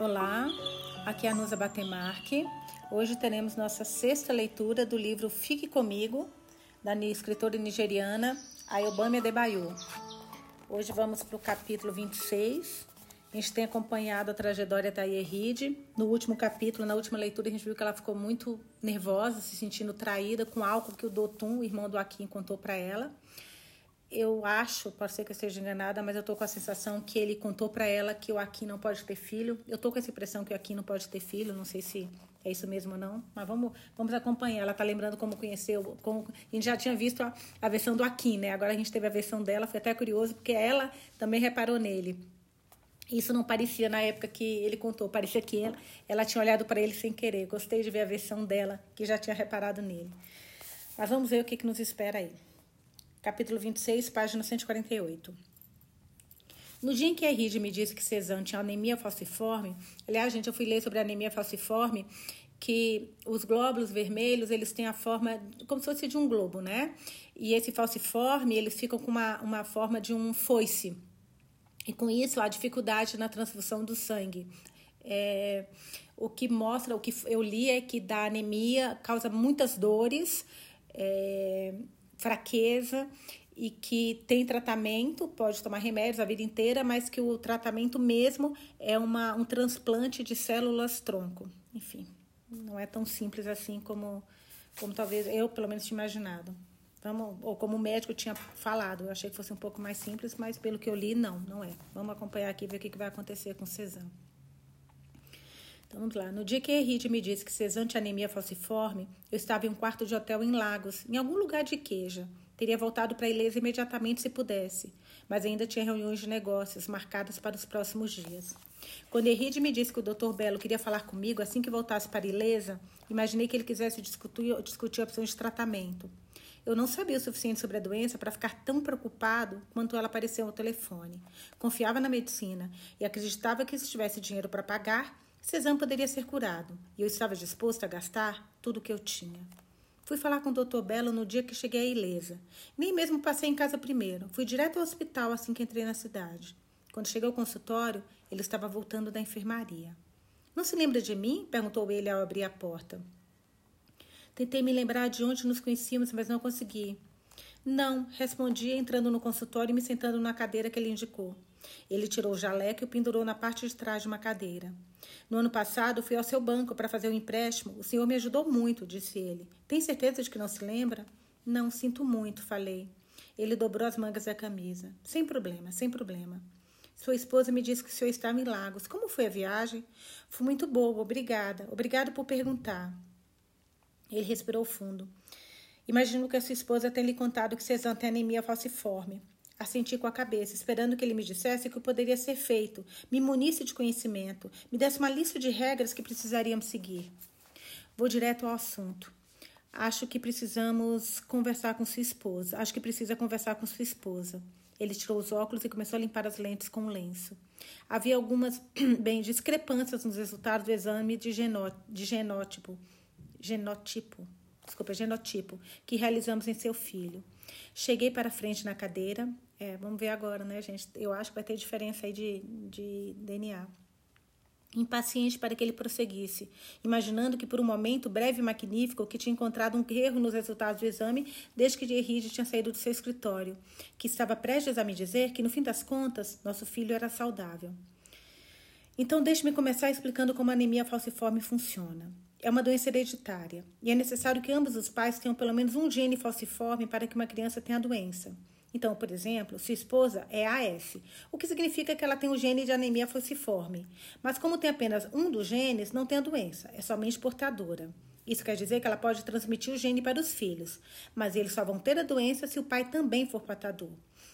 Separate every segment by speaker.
Speaker 1: Olá, aqui é a Nusa Batemarque. Hoje teremos nossa sexta leitura do livro Fique Comigo, da escritora nigeriana Ayobami Adebayo. Hoje vamos para o capítulo 26. A gente tem acompanhado a trajetória da Yeride. No último capítulo, na última leitura, a gente viu que ela ficou muito nervosa, se sentindo traída com algo que o Dotun, o irmão do Akin, contou para ela eu acho, pode ser que eu esteja enganada, mas eu tô com a sensação que ele contou para ela que o Akin não pode ter filho. Eu tô com essa impressão que o Akin não pode ter filho, não sei se é isso mesmo ou não, mas vamos, vamos acompanhar. Ela tá lembrando como conheceu, como a gente já tinha visto a, a versão do Akin, né? Agora a gente teve a versão dela, foi até curioso porque ela também reparou nele. Isso não parecia na época que ele contou, parecia que ela, ela tinha olhado para ele sem querer. Gostei de ver a versão dela, que já tinha reparado nele. Mas vamos ver o que, que nos espera aí capítulo 26, página 148. No dia em que a Ride me disse que Cezanne tinha anemia falciforme, aliás, gente, eu fui ler sobre anemia falciforme, que os glóbulos vermelhos, eles têm a forma como se fosse de um globo, né? E esse falciforme, eles ficam com uma, uma forma de um foice. E com isso, a dificuldade na transfusão do sangue. É, o que mostra, o que eu li é que da anemia causa muitas dores, é, fraqueza e que tem tratamento, pode tomar remédios a vida inteira, mas que o tratamento mesmo é uma, um transplante de células tronco. Enfim, não é tão simples assim como, como talvez eu, pelo menos, tinha imaginado. Vamos, ou como o médico tinha falado, eu achei que fosse um pouco mais simples, mas pelo que eu li, não, não é. Vamos acompanhar aqui e ver o que vai acontecer com Cezanne. Então vamos lá. No dia que Henrique me disse que tinha anemia falciforme, eu estava em um quarto de hotel em Lagos, em algum lugar de queija. Teria voltado para Ilesa imediatamente se pudesse, mas ainda tinha reuniões de negócios marcadas para os próximos dias. Quando Henrique me disse que o Dr. Belo queria falar comigo assim que voltasse para Ilesa, imaginei que ele quisesse discutir, discutir opções de tratamento. Eu não sabia o suficiente sobre a doença para ficar tão preocupado quanto ela apareceu ao telefone. Confiava na medicina e acreditava que se tivesse dinheiro para pagar, Cezanne poderia ser curado e eu estava disposto a gastar tudo o que eu tinha. Fui falar com o Dr. Belo no dia que cheguei a Ilesa. Nem mesmo passei em casa primeiro. Fui direto ao hospital assim que entrei na cidade. Quando cheguei ao consultório, ele estava voltando da enfermaria. Não se lembra de mim? perguntou ele ao abrir a porta. Tentei me lembrar de onde nos conhecíamos, mas não consegui. Não, respondi, entrando no consultório e me sentando na cadeira que ele indicou. Ele tirou o jaleco e o pendurou na parte de trás de uma cadeira. No ano passado, fui ao seu banco para fazer um empréstimo. O senhor me ajudou muito, disse ele. Tem certeza de que não se lembra? Não, sinto muito, falei. Ele dobrou as mangas da camisa. Sem problema, sem problema. Sua esposa me disse que o senhor estava em Lagos. Como foi a viagem? Foi muito boa, obrigada. Obrigado por perguntar. Ele respirou fundo. Imagino que a sua esposa tenha lhe contado que Cezanne tem anemia falciforme. Assenti com a cabeça, esperando que ele me dissesse o que poderia ser feito, me munisse de conhecimento, me desse uma lista de regras que precisaríamos seguir. Vou direto ao assunto. Acho que precisamos conversar com sua esposa. Acho que precisa conversar com sua esposa. Ele tirou os óculos e começou a limpar as lentes com o lenço. Havia algumas, bem, discrepâncias nos resultados do exame de, genó de genótipo, genótipo, desculpa, genotipo, que realizamos em seu filho. Cheguei para frente na cadeira, é, vamos ver agora, né, gente? Eu acho que vai ter diferença aí de, de DNA. Impaciente para que ele prosseguisse, imaginando que por um momento breve e magnífico que tinha encontrado um erro nos resultados do exame desde que Gerride tinha saído do seu escritório, que estava prestes a me dizer que, no fim das contas, nosso filho era saudável. Então, deixe-me começar explicando como a anemia falciforme funciona. É uma doença hereditária e é necessário que ambos os pais tenham pelo menos um gene falciforme para que uma criança tenha a doença. Então, por exemplo, sua esposa é AS, o que significa que ela tem o gene de anemia falciforme. Mas como tem apenas um dos genes, não tem a doença, é somente portadora. Isso quer dizer que ela pode transmitir o gene para os filhos, mas eles só vão ter a doença se o pai também for portador.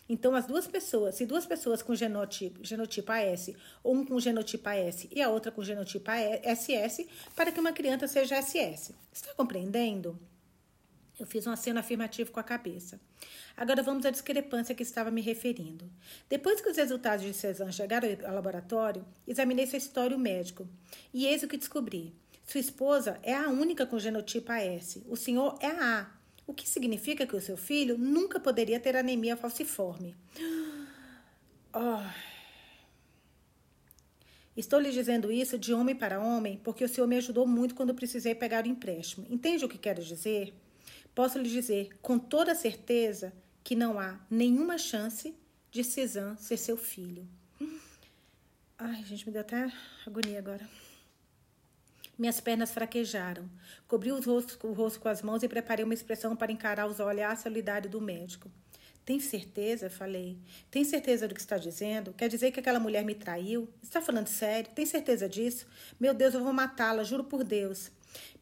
Speaker 1: Então, as duas pessoas, se duas pessoas com genotipo, genotipo AS, um com genotipo AS e a outra com genotipo SS, para que uma criança seja SS. Está compreendendo? Eu fiz um aceno afirmativo com a cabeça. Agora vamos à discrepância que estava me referindo. Depois que os resultados de Cezanne chegaram ao laboratório, examinei seu histórico médico. E eis o que descobri. Sua esposa é a única com genotipo AS. O senhor é a A. O que significa que o seu filho nunca poderia ter anemia falciforme. Oh. Estou lhe dizendo isso de homem para homem, porque o senhor me ajudou muito quando precisei pegar o empréstimo. Entende o que quero dizer? Posso lhe dizer com toda certeza que não há nenhuma chance de Cezanne ser seu filho. Ai, gente, me deu até agonia agora. Minhas pernas fraquejaram. Cobri o rosto, o rosto com as mãos e preparei uma expressão para encarar os olhares solidários do médico. Tem certeza? Falei. Tem certeza do que está dizendo? Quer dizer que aquela mulher me traiu? Está falando sério? Tem certeza disso? Meu Deus, eu vou matá-la, juro por Deus.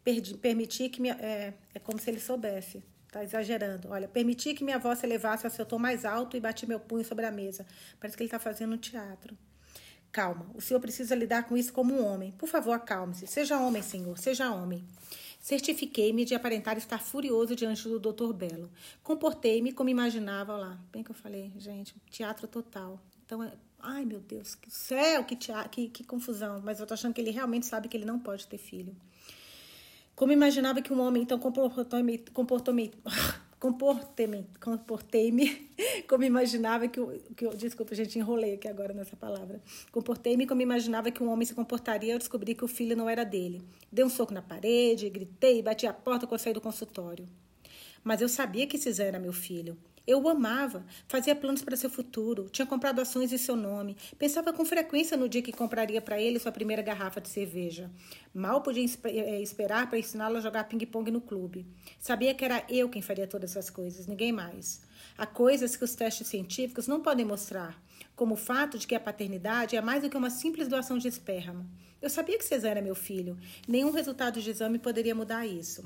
Speaker 1: Perdi, permiti que minha. É, é como se ele soubesse. Está exagerando. Olha, permiti que minha voz se elevasse ao seu tom mais alto e bati meu punho sobre a mesa. Parece que ele está fazendo um teatro. Calma, o senhor precisa lidar com isso como um homem. Por favor, acalme-se. Seja homem, senhor, seja homem. Certifiquei-me de aparentar estar furioso diante do doutor Belo. Comportei-me como imaginava lá. Bem que eu falei, gente, teatro total. Então, é, ai meu Deus, que céu, que, teatro, que, que confusão. Mas eu tô achando que ele realmente sabe que ele não pode ter filho. Como imaginava que um homem então comportou-me comportou comportei-me, comportei-me como imaginava que, que desculpa, gente, enrolei aqui agora nessa palavra. Comportei-me como imaginava que um homem se comportaria ao descobrir que o filho não era dele. Dei um soco na parede, gritei, bati a porta quando saí do consultório. Mas eu sabia que Cisé era meu filho. Eu o amava, fazia planos para seu futuro, tinha comprado ações em seu nome, pensava com frequência no dia que compraria para ele sua primeira garrafa de cerveja. Mal podia eh, esperar para ensiná-lo a jogar ping-pong no clube. Sabia que era eu quem faria todas essas coisas, ninguém mais. Há coisas que os testes científicos não podem mostrar, como o fato de que a paternidade é mais do que uma simples doação de esperma. Eu sabia que César era meu filho. Nenhum resultado de exame poderia mudar isso.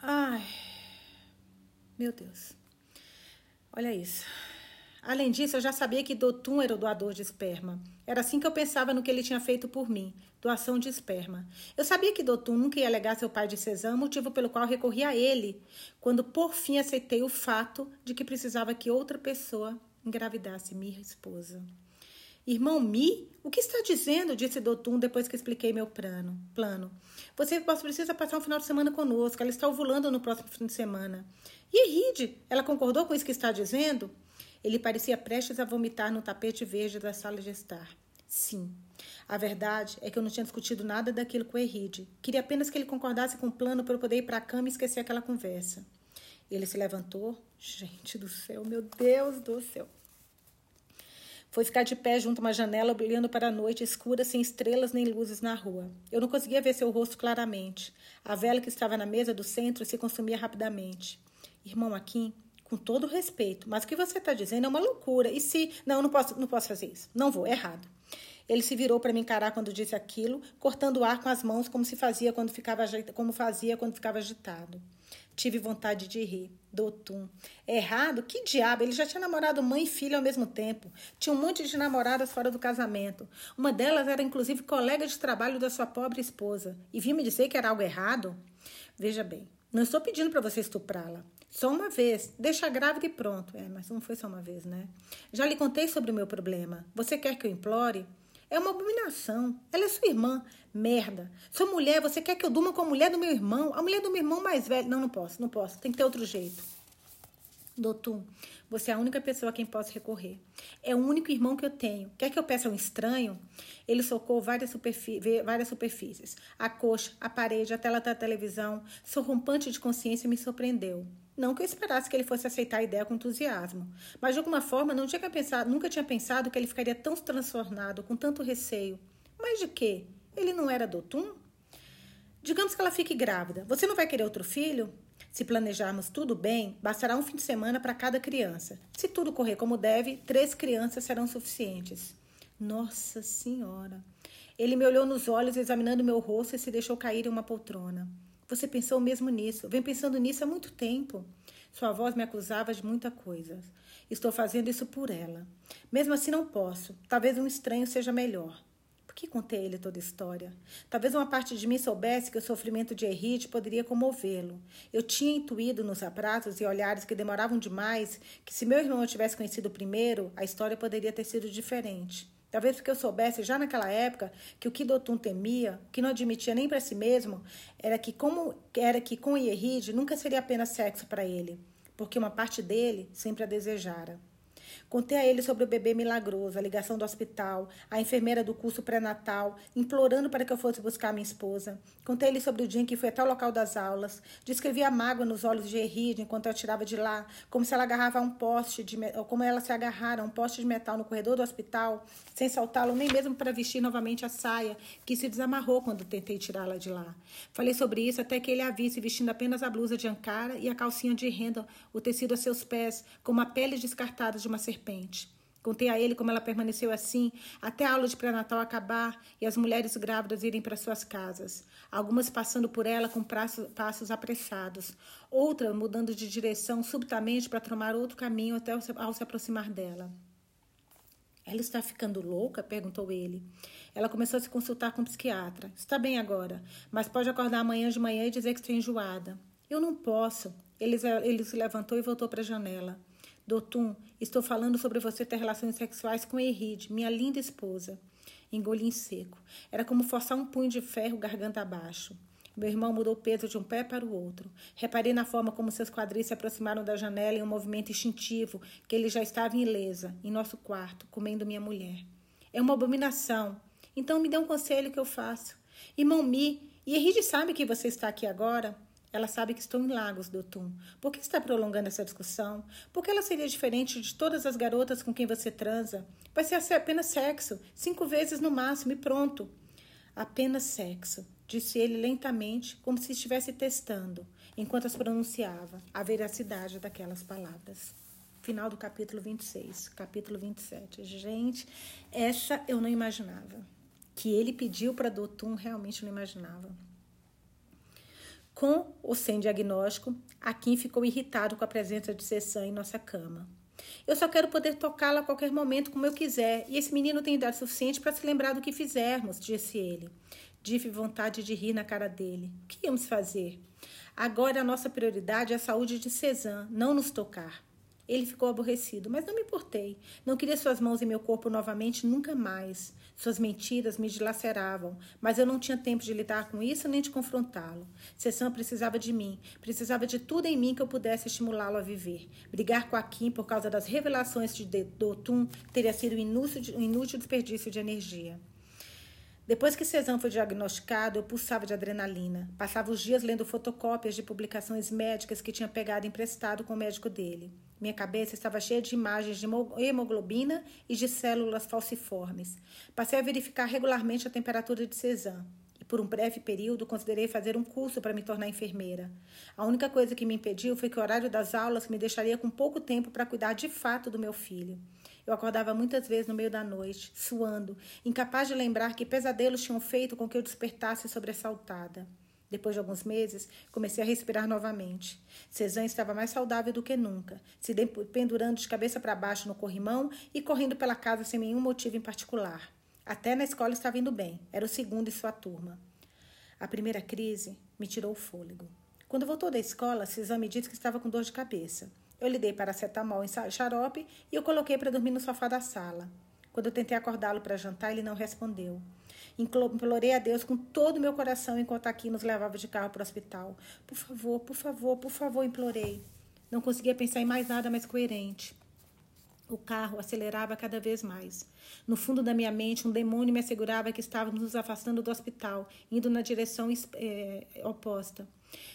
Speaker 1: Ai. Meu Deus. Olha isso. Além disso, eu já sabia que Dotum era o doador de esperma. Era assim que eu pensava no que ele tinha feito por mim, doação de esperma. Eu sabia que Dotum nunca ia alegar seu pai de Cezanne, motivo pelo qual recorri a ele, quando por fim aceitei o fato de que precisava que outra pessoa engravidasse minha esposa. Irmão Mi, o que está dizendo? Disse Dotum depois que expliquei meu plano. plano. Você precisa passar um final de semana conosco. Ela está ovulando no próximo fim de semana. E Ride, ela concordou com isso que está dizendo? Ele parecia prestes a vomitar no tapete verde da sala de estar. Sim. A verdade é que eu não tinha discutido nada daquilo com o Eride. Queria apenas que ele concordasse com o plano para eu poder ir para a cama e esquecer aquela conversa. Ele se levantou. Gente do céu, meu Deus do céu. Foi ficar de pé junto a uma janela, olhando para a noite escura, sem estrelas nem luzes na rua. Eu não conseguia ver seu rosto claramente. A vela que estava na mesa do centro se consumia rapidamente. Irmão Aquim, com todo respeito, mas o que você está dizendo é uma loucura. E se. Não, não posso, não posso fazer isso. Não vou, é errado. Ele se virou para me encarar quando disse aquilo, cortando o ar com as mãos como se fazia quando ficava como fazia quando ficava agitado. Tive vontade de rir. Dotum. Errado? Que diabo? Ele já tinha namorado mãe e filha ao mesmo tempo. Tinha um monte de namoradas fora do casamento. Uma delas era inclusive colega de trabalho da sua pobre esposa. E vinha me dizer que era algo errado? Veja bem, não estou pedindo para você estuprá-la. Só uma vez. Deixa grávida e pronto. É, mas não foi só uma vez, né? Já lhe contei sobre o meu problema. Você quer que eu implore? É uma abominação. Ela é sua irmã. Merda. Sou mulher, você quer que eu durma com a mulher do meu irmão? A mulher do meu irmão mais velho. Não, não posso, não posso. Tem que ter outro jeito. Doutor, você é a única pessoa a quem posso recorrer. É o único irmão que eu tenho. Quer que eu peça um estranho? Ele socou várias, superfí várias superfícies. A coxa, a parede, a tela da televisão. Seu rompante de consciência me surpreendeu. Não que eu esperasse que ele fosse aceitar a ideia com entusiasmo, mas de alguma forma não tinha pensado, nunca tinha pensado que ele ficaria tão transtornado, com tanto receio. Mas de quê? Ele não era Dotum? Digamos que ela fique grávida. Você não vai querer outro filho? Se planejarmos tudo bem, bastará um fim de semana para cada criança. Se tudo correr como deve, três crianças serão suficientes. Nossa Senhora! Ele me olhou nos olhos, examinando meu rosto e se deixou cair em uma poltrona. Você pensou mesmo nisso? Vem pensando nisso há muito tempo. Sua voz me acusava de muita coisa. Estou fazendo isso por ela. Mesmo assim, não posso. Talvez um estranho seja melhor. Por que contei a ele toda a história? Talvez uma parte de mim soubesse que o sofrimento de Henrique poderia comovê-lo. Eu tinha intuído nos abraços e olhares que demoravam demais que, se meu irmão tivesse conhecido primeiro, a história poderia ter sido diferente. Talvez porque eu soubesse já naquela época que o que Dotun temia, que não admitia nem para si mesmo, era que como era que com Ieride nunca seria apenas sexo para ele, porque uma parte dele sempre a desejara. Contei a ele sobre o bebê milagroso, a ligação do hospital, a enfermeira do curso pré-natal, implorando para que eu fosse buscar minha esposa. Contei a ele sobre o dia em que fui até o local das aulas. Descrevi a mágoa nos olhos de Eride enquanto eu tirava de lá, como se ela agarrava um poste de como ela se agarrara a um poste de metal no corredor do hospital, sem soltá-lo nem mesmo para vestir novamente a saia, que se desamarrou quando tentei tirá-la de lá. Falei sobre isso até que ele a visse vestindo apenas a blusa de ancara e a calcinha de renda, o tecido a seus pés, como a pele descartada de uma serpente. Contei a ele como ela permaneceu assim até a aula de pré-natal acabar e as mulheres grávidas irem para suas casas, algumas passando por ela com passos apressados, outra mudando de direção subitamente para tomar outro caminho até ao se aproximar dela. Ela está ficando louca? perguntou ele. Ela começou a se consultar com o psiquiatra. Está bem agora, mas pode acordar amanhã de manhã e dizer que está enjoada. Eu não posso. Ele, ele se levantou e voltou para a janela. Dotum, estou falando sobre você ter relações sexuais com Eride, minha linda esposa. Engoli em seco. Era como forçar um punho de ferro garganta abaixo. Meu irmão mudou o peso de um pé para o outro. Reparei na forma como seus quadris se aproximaram da janela em um movimento instintivo, que ele já estava ilesa, em nosso quarto, comendo minha mulher. É uma abominação. Então me dê um conselho que eu faço. Irmão Mi, e sabe que você está aqui agora? Ela sabe que estou em Lagos, Dotum. Por que está prolongando essa discussão? Por que ela seria diferente de todas as garotas com quem você transa? Vai ser apenas sexo, cinco vezes no máximo e pronto. Apenas sexo, disse ele lentamente, como se estivesse testando, enquanto as pronunciava, a veracidade daquelas palavras. Final do capítulo 26, capítulo 27. Gente, essa eu não imaginava. Que ele pediu para Dotum, realmente não imaginava. Com ou sem diagnóstico, Akin ficou irritado com a presença de Cessan em nossa cama. Eu só quero poder tocá-la a qualquer momento como eu quiser, e esse menino tem idade suficiente para se lembrar do que fizermos, disse ele. Tive vontade de rir na cara dele. O que íamos fazer? Agora a nossa prioridade é a saúde de Cezanne, não nos tocar. Ele ficou aborrecido, mas não me importei. Não queria suas mãos em meu corpo novamente nunca mais. Suas mentiras me dilaceravam, mas eu não tinha tempo de lidar com isso nem de confrontá-lo. Sessão precisava de mim, precisava de tudo em mim que eu pudesse estimulá-lo a viver. Brigar com a Kim por causa das revelações de Dotum teria sido um inútil, um inútil desperdício de energia. Depois que Cezanne foi diagnosticado, eu pulsava de adrenalina. Passava os dias lendo fotocópias de publicações médicas que tinha pegado emprestado com o médico dele. Minha cabeça estava cheia de imagens de hemoglobina e de células falciformes. Passei a verificar regularmente a temperatura de Cezanne. E por um breve período considerei fazer um curso para me tornar enfermeira. A única coisa que me impediu foi que o horário das aulas me deixaria com pouco tempo para cuidar de fato do meu filho. Eu acordava muitas vezes no meio da noite, suando, incapaz de lembrar que pesadelos tinham feito com que eu despertasse sobressaltada. Depois de alguns meses, comecei a respirar novamente. Cezanne estava mais saudável do que nunca, se pendurando de cabeça para baixo no corrimão e correndo pela casa sem nenhum motivo em particular. Até na escola estava indo bem, era o segundo em sua turma. A primeira crise me tirou o fôlego. Quando voltou da escola, Cezanne me disse que estava com dor de cabeça. Eu lhe dei paracetamol em xarope e o coloquei para dormir no sofá da sala. Quando eu tentei acordá-lo para jantar, ele não respondeu. Implorei a Deus com todo o meu coração enquanto aqui nos levava de carro para o hospital. Por favor, por favor, por favor, implorei. Não conseguia pensar em mais nada mais coerente. O carro acelerava cada vez mais. No fundo da minha mente, um demônio me assegurava que estávamos nos afastando do hospital, indo na direção é, oposta.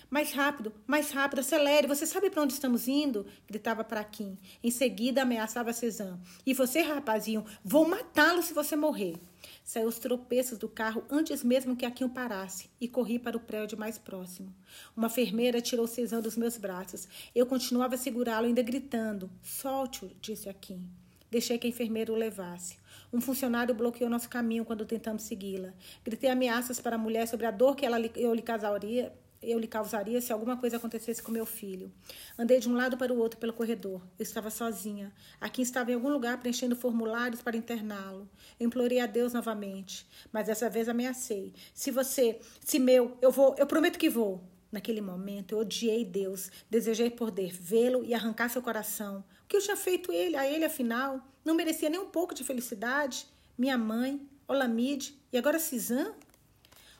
Speaker 1: Mais rápido, mais rápido, acelere. Você sabe para onde estamos indo? Gritava para Kim. Em seguida, ameaçava Cezanne. E você, rapazinho, vou matá-lo se você morrer. Saiu os tropeços do carro antes mesmo que Aquinho parasse e corri para o prédio mais próximo. Uma enfermeira tirou Cezanne dos meus braços. Eu continuava a segurá-lo, ainda gritando. Solte-o, disse Aquim. Deixei que a enfermeira o levasse. Um funcionário bloqueou nosso caminho quando tentamos segui-la. Gritei ameaças para a mulher sobre a dor que ela, eu lhe causaria eu lhe causaria se alguma coisa acontecesse com meu filho. Andei de um lado para o outro pelo corredor. Eu estava sozinha. Aqui estava em algum lugar preenchendo formulários para interná-lo. Implorei a Deus novamente, mas dessa vez ameacei. Se você, se meu, eu vou, eu prometo que vou. Naquele momento eu odiei Deus, desejei poder vê-lo e arrancar seu coração. O que eu tinha feito ele, a ele afinal? Não merecia nem um pouco de felicidade? Minha mãe, Olamide e agora Cisã?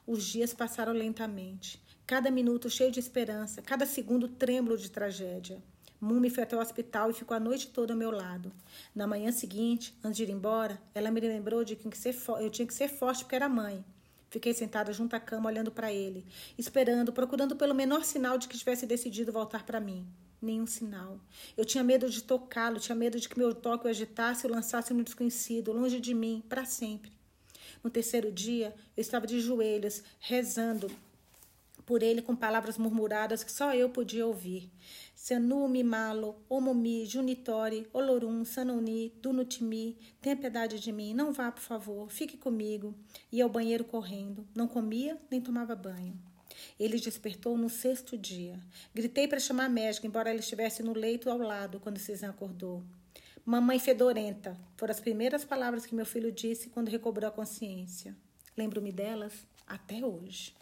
Speaker 1: Os dias passaram lentamente. Cada minuto cheio de esperança, cada segundo trêmulo de tragédia. Mumi foi até o hospital e ficou a noite toda ao meu lado. Na manhã seguinte, antes de ir embora, ela me lembrou de que eu tinha que ser forte porque era mãe. Fiquei sentada junto à cama olhando para ele, esperando, procurando pelo menor sinal de que tivesse decidido voltar para mim. Nenhum sinal. Eu tinha medo de tocá-lo, tinha medo de que meu toque o agitasse e o lançasse no desconhecido, longe de mim, para sempre. No terceiro dia, eu estava de joelhos, rezando por ele com palavras murmuradas que só eu podia ouvir. Senumi malo, omumi, junitori, olorum, sanoni, dunutimi, tenha piedade de mim, não vá, por favor, fique comigo. Ia ao banheiro correndo, não comia nem tomava banho. Ele despertou no sexto dia. Gritei para chamar a médica, embora ela estivesse no leito ao lado quando Cezanne acordou. Mamãe fedorenta foram as primeiras palavras que meu filho disse quando recobrou a consciência. Lembro-me delas até hoje.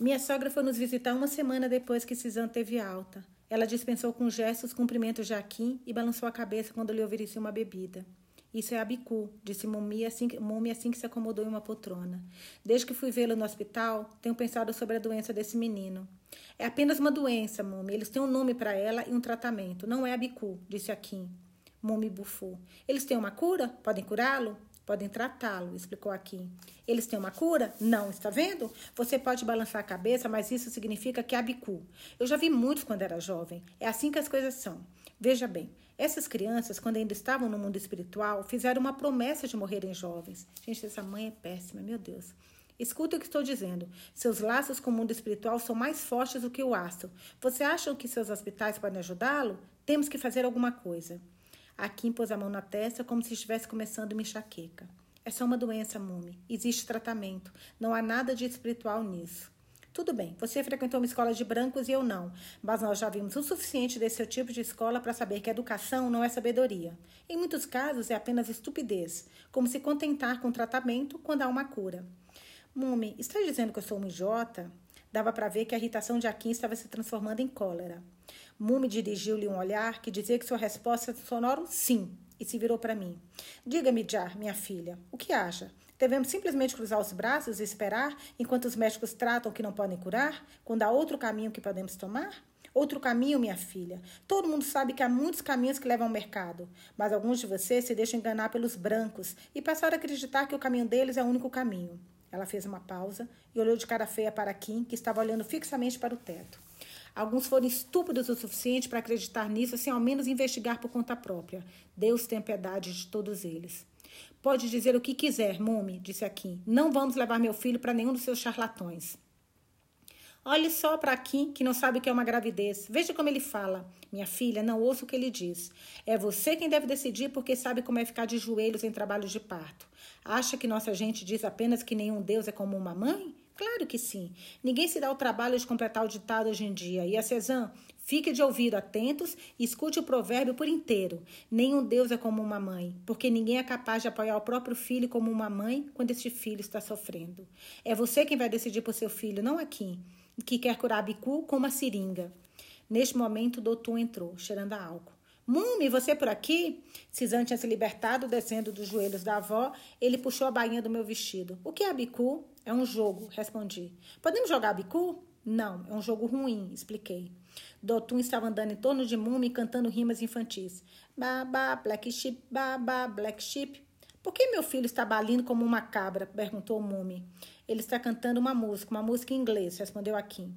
Speaker 1: Minha sogra foi nos visitar uma semana depois que Suzanne teve alta. Ela dispensou com gestos cumprimentos Jaquim e balançou a cabeça quando lhe ofereceu uma bebida. Isso é Abicu, disse Mumi assim, Mumi assim que se acomodou em uma poltrona. Desde que fui vê-lo no hospital, tenho pensado sobre a doença desse menino. É apenas uma doença, Mumi. Eles têm um nome para ela e um tratamento. Não é Abicu, disse Akin. Mumi bufou. Eles têm uma cura? Podem curá-lo? Podem tratá-lo, explicou aqui. Eles têm uma cura? Não, está vendo? Você pode balançar a cabeça, mas isso significa que é abicu. Eu já vi muitos quando era jovem. É assim que as coisas são. Veja bem, essas crianças, quando ainda estavam no mundo espiritual, fizeram uma promessa de morrerem jovens. Gente, essa mãe é péssima, meu Deus. Escuta o que estou dizendo. Seus laços com o mundo espiritual são mais fortes do que o astro. Você acha que seus hospitais podem ajudá-lo? Temos que fazer alguma coisa. Akin pôs a mão na testa como se estivesse começando uma enxaqueca. É só uma doença, Mume. Existe tratamento. Não há nada de espiritual nisso. Tudo bem, você frequentou uma escola de brancos e eu não, mas nós já vimos o suficiente desse tipo de escola para saber que educação não é sabedoria. Em muitos casos é apenas estupidez, como se contentar com tratamento quando há uma cura. Mume, está dizendo que eu sou um idiota? Dava para ver que a irritação de Akin estava se transformando em cólera. Mume dirigiu-lhe um olhar que dizia que sua resposta sonora um sim e se virou para mim. Diga-me, Jar, minha filha, o que acha? Devemos simplesmente cruzar os braços e esperar enquanto os médicos tratam que não podem curar? Quando há outro caminho que podemos tomar? Outro caminho, minha filha. Todo mundo sabe que há muitos caminhos que levam ao mercado, mas alguns de vocês se deixam enganar pelos brancos e passaram a acreditar que o caminho deles é o único caminho. Ela fez uma pausa e olhou de cara feia para Kim, que estava olhando fixamente para o teto. Alguns foram estúpidos o suficiente para acreditar nisso sem ao menos investigar por conta própria. Deus tem piedade de todos eles. Pode dizer o que quiser, Mume, disse Akin. Não vamos levar meu filho para nenhum dos seus charlatões. Olhe só para Kim, que não sabe o que é uma gravidez. Veja como ele fala. Minha filha, não ouça o que ele diz. É você quem deve decidir porque sabe como é ficar de joelhos em trabalho de parto. Acha que nossa gente diz apenas que nenhum Deus é como uma mãe? Claro que sim. Ninguém se dá o trabalho de completar o ditado hoje em dia. E a Cezanne, fique de ouvido atentos e escute o provérbio por inteiro. Nenhum Deus é como uma mãe, porque ninguém é capaz de apoiar o próprio filho como uma mãe quando este filho está sofrendo. É você quem vai decidir por seu filho, não aqui, que quer curar bicu com uma seringa. Neste momento, o doutor entrou, cheirando a álcool. Mumi, você por aqui? Cisane tinha se libertado, descendo dos joelhos da avó. Ele puxou a bainha do meu vestido. O que é bicu? É um jogo, respondi. Podemos jogar bicu? Não, é um jogo ruim, expliquei. Dotun estava andando em torno de Mumi cantando rimas infantis. Baba, black sheep, baba, black sheep. Por que meu filho está balindo como uma cabra? perguntou Mumi. Ele está cantando uma música, uma música em inglês, respondeu Akin.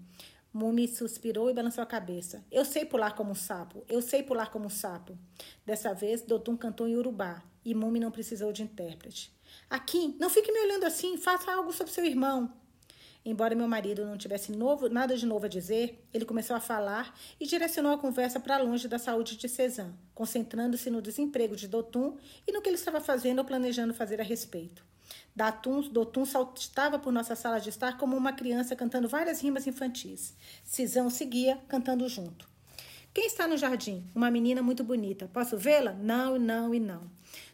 Speaker 1: Mumi suspirou e balançou a cabeça. Eu sei pular como um sapo. Eu sei pular como um sapo. Dessa vez, Dotun cantou em urubá e Mumi não precisou de intérprete. Aqui, não fique me olhando assim. Faça algo sobre seu irmão. Embora meu marido não tivesse novo, nada de novo a dizer, ele começou a falar e direcionou a conversa para longe da saúde de Cezanne, concentrando-se no desemprego de Dotun e no que ele estava fazendo ou planejando fazer a respeito. Datum, Dotun saltava por nossa sala de estar como uma criança cantando várias rimas infantis. Cisão seguia, cantando junto. Quem está no jardim? Uma menina muito bonita. Posso vê-la? Não, não e não.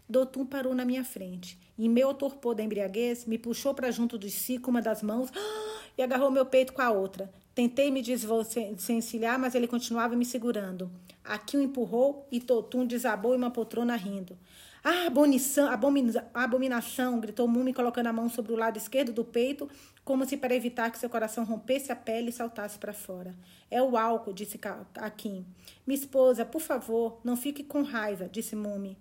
Speaker 1: Dotun parou na minha frente. E meu torpor da embriaguez me puxou para junto de si com uma das mãos e agarrou meu peito com a outra. Tentei me desvencilhar, mas ele continuava me segurando. Aqui o empurrou e Totum desabou em uma poltrona rindo. Ah, abonição, abomina, abominação! gritou Mumi, colocando a mão sobre o lado esquerdo do peito, como se para evitar que seu coração rompesse a pele e saltasse para fora. É o álcool, disse Akin. Minha esposa, por favor, não fique com raiva, disse Mumi.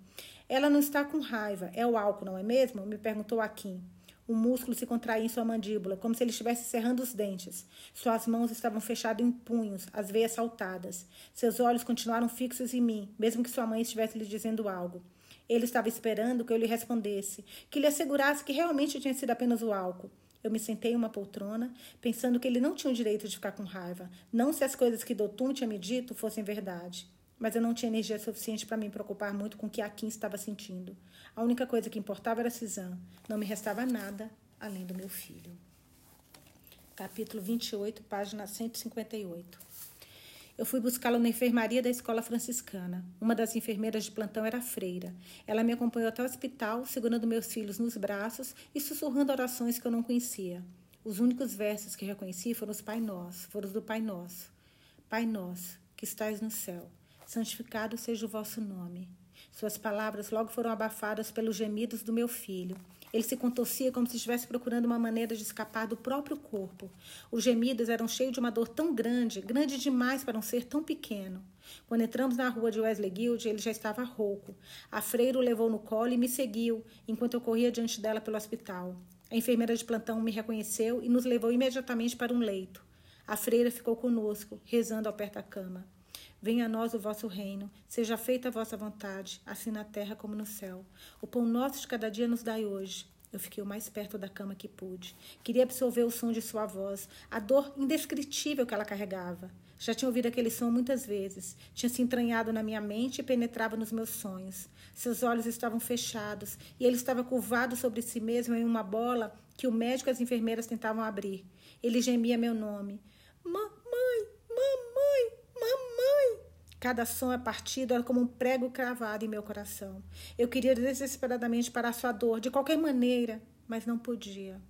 Speaker 1: Ela não está com raiva, é o álcool, não é mesmo? me perguntou Akin. O músculo se contraía em sua mandíbula, como se ele estivesse cerrando os dentes. Suas mãos estavam fechadas em punhos, as veias saltadas. Seus olhos continuaram fixos em mim, mesmo que sua mãe estivesse lhe dizendo algo. Ele estava esperando que eu lhe respondesse, que lhe assegurasse que realmente tinha sido apenas o álcool. Eu me sentei em uma poltrona, pensando que ele não tinha o direito de ficar com raiva, não se as coisas que Dotum tinha me dito fossem verdade. Mas eu não tinha energia suficiente para me preocupar muito com o que Akin estava sentindo. A única coisa que importava era Cisã. Não me restava nada além do meu filho. Capítulo 28, página 158. Eu fui buscá-lo na enfermaria da escola franciscana. Uma das enfermeiras de plantão era freira. Ela me acompanhou até o hospital, segurando meus filhos nos braços e sussurrando orações que eu não conhecia. Os únicos versos que reconheci foram os Pai Nosso, foram os do Pai Nosso. Pai Nosso, que estais no céu, santificado seja o vosso nome. Suas palavras logo foram abafadas pelos gemidos do meu filho. Ele se contorcia como se estivesse procurando uma maneira de escapar do próprio corpo. Os gemidos eram cheios de uma dor tão grande, grande demais para um ser tão pequeno. Quando entramos na rua de Wesley Guild, ele já estava rouco. A freira o levou no colo e me seguiu, enquanto eu corria diante dela pelo hospital. A enfermeira de plantão me reconheceu e nos levou imediatamente para um leito. A freira ficou conosco, rezando ao pé da cama. Venha a nós o vosso reino, seja feita a vossa vontade, assim na terra como no céu. O pão nosso de cada dia nos dai hoje. Eu fiquei o mais perto da cama que pude. Queria absorver o som de sua voz, a dor indescritível que ela carregava. Já tinha ouvido aquele som muitas vezes. Tinha se entranhado na minha mente e penetrava nos meus sonhos. Seus olhos estavam fechados e ele estava curvado sobre si mesmo em uma bola que o médico e as enfermeiras tentavam abrir. Ele gemia meu nome. Mamãe, mamãe, Cada som a partido era como um prego cravado em meu coração. Eu queria desesperadamente parar sua dor, de qualquer maneira, mas não podia.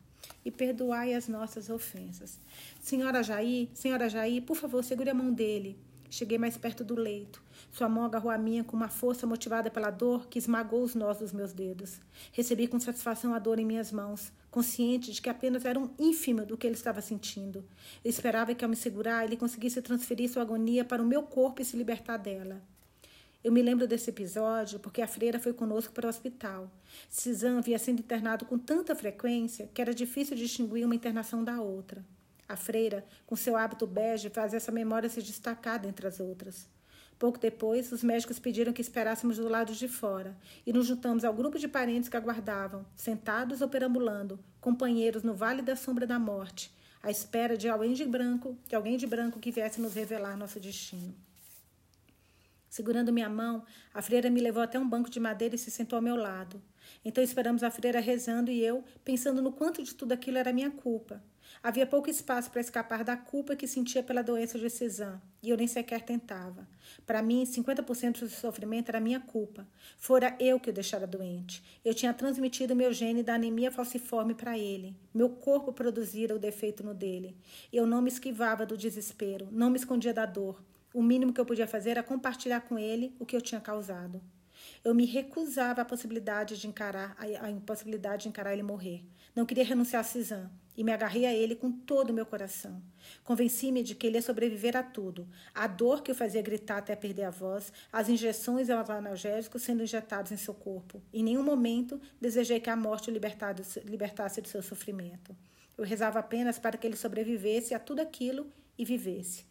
Speaker 1: E perdoai as nossas ofensas. Senhora Jair, senhora Jair, por favor, segure a mão dele. Cheguei mais perto do leito. Sua mão agarrou a minha com uma força motivada pela dor que esmagou os nós dos meus dedos. Recebi com satisfação a dor em minhas mãos, consciente de que apenas era um ínfimo do que ele estava sentindo. Eu esperava que, ao me segurar, ele conseguisse transferir sua agonia para o meu corpo e se libertar dela. Eu me lembro desse episódio porque a freira foi conosco para o hospital. Cisã havia sido internado com tanta frequência que era difícil distinguir uma internação da outra. A freira, com seu hábito bege, faz essa memória se destacar dentre as outras. Pouco depois, os médicos pediram que esperássemos do lado de fora e nos juntamos ao grupo de parentes que aguardavam, sentados ou perambulando, companheiros no vale da sombra da morte, à espera de alguém de branco, de alguém de branco que viesse nos revelar nosso destino. Segurando minha mão, a freira me levou até um banco de madeira e se sentou ao meu lado. Então esperamos a freira rezando e eu, pensando no quanto de tudo aquilo era minha culpa. Havia pouco espaço para escapar da culpa que sentia pela doença de Cezanne, e eu nem sequer tentava. Para mim, 50% do sofrimento era minha culpa. Fora eu que o deixara doente. Eu tinha transmitido meu gene da anemia falciforme para ele. Meu corpo produzira o defeito no dele. Eu não me esquivava do desespero, não me escondia da dor. O mínimo que eu podia fazer era compartilhar com ele o que eu tinha causado. Eu me recusava à possibilidade de encarar a, impossibilidade de encarar ele morrer. Não queria renunciar a Cisã e me agarrei a ele com todo o meu coração. Convenci-me de que ele ia sobreviver a tudo: a dor que o fazia gritar até perder a voz, as injeções e os analgésicos sendo injetados em seu corpo. Em nenhum momento desejei que a morte o libertasse do seu sofrimento. Eu rezava apenas para que ele sobrevivesse a tudo aquilo e vivesse.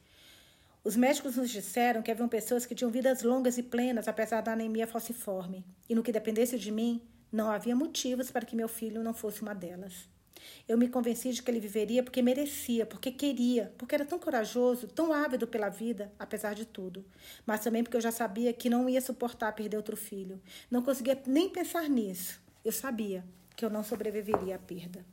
Speaker 1: Os médicos nos disseram que haviam pessoas que tinham vidas longas e plenas, apesar da anemia falciforme, e no que dependesse de mim, não havia motivos para que meu filho não fosse uma delas. Eu me convenci de que ele viveria porque merecia, porque queria, porque era tão corajoso, tão ávido pela vida, apesar de tudo. Mas também porque eu já sabia que não ia suportar perder outro filho. Não conseguia nem pensar nisso. Eu sabia que eu não sobreviveria à perda.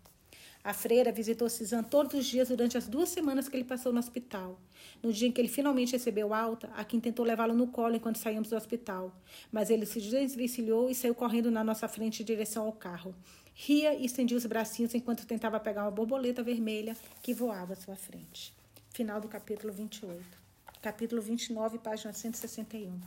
Speaker 1: A freira visitou Cisã todos os dias durante as duas semanas que ele passou no hospital. No dia em que ele finalmente recebeu alta, a Kim tentou levá-lo no colo enquanto saímos do hospital. Mas ele se desvencilhou e saiu correndo na nossa frente em direção ao carro. Ria e estendia os bracinhos enquanto tentava pegar uma borboleta vermelha que voava à sua frente. Final do capítulo 28. Capítulo 29, página 161.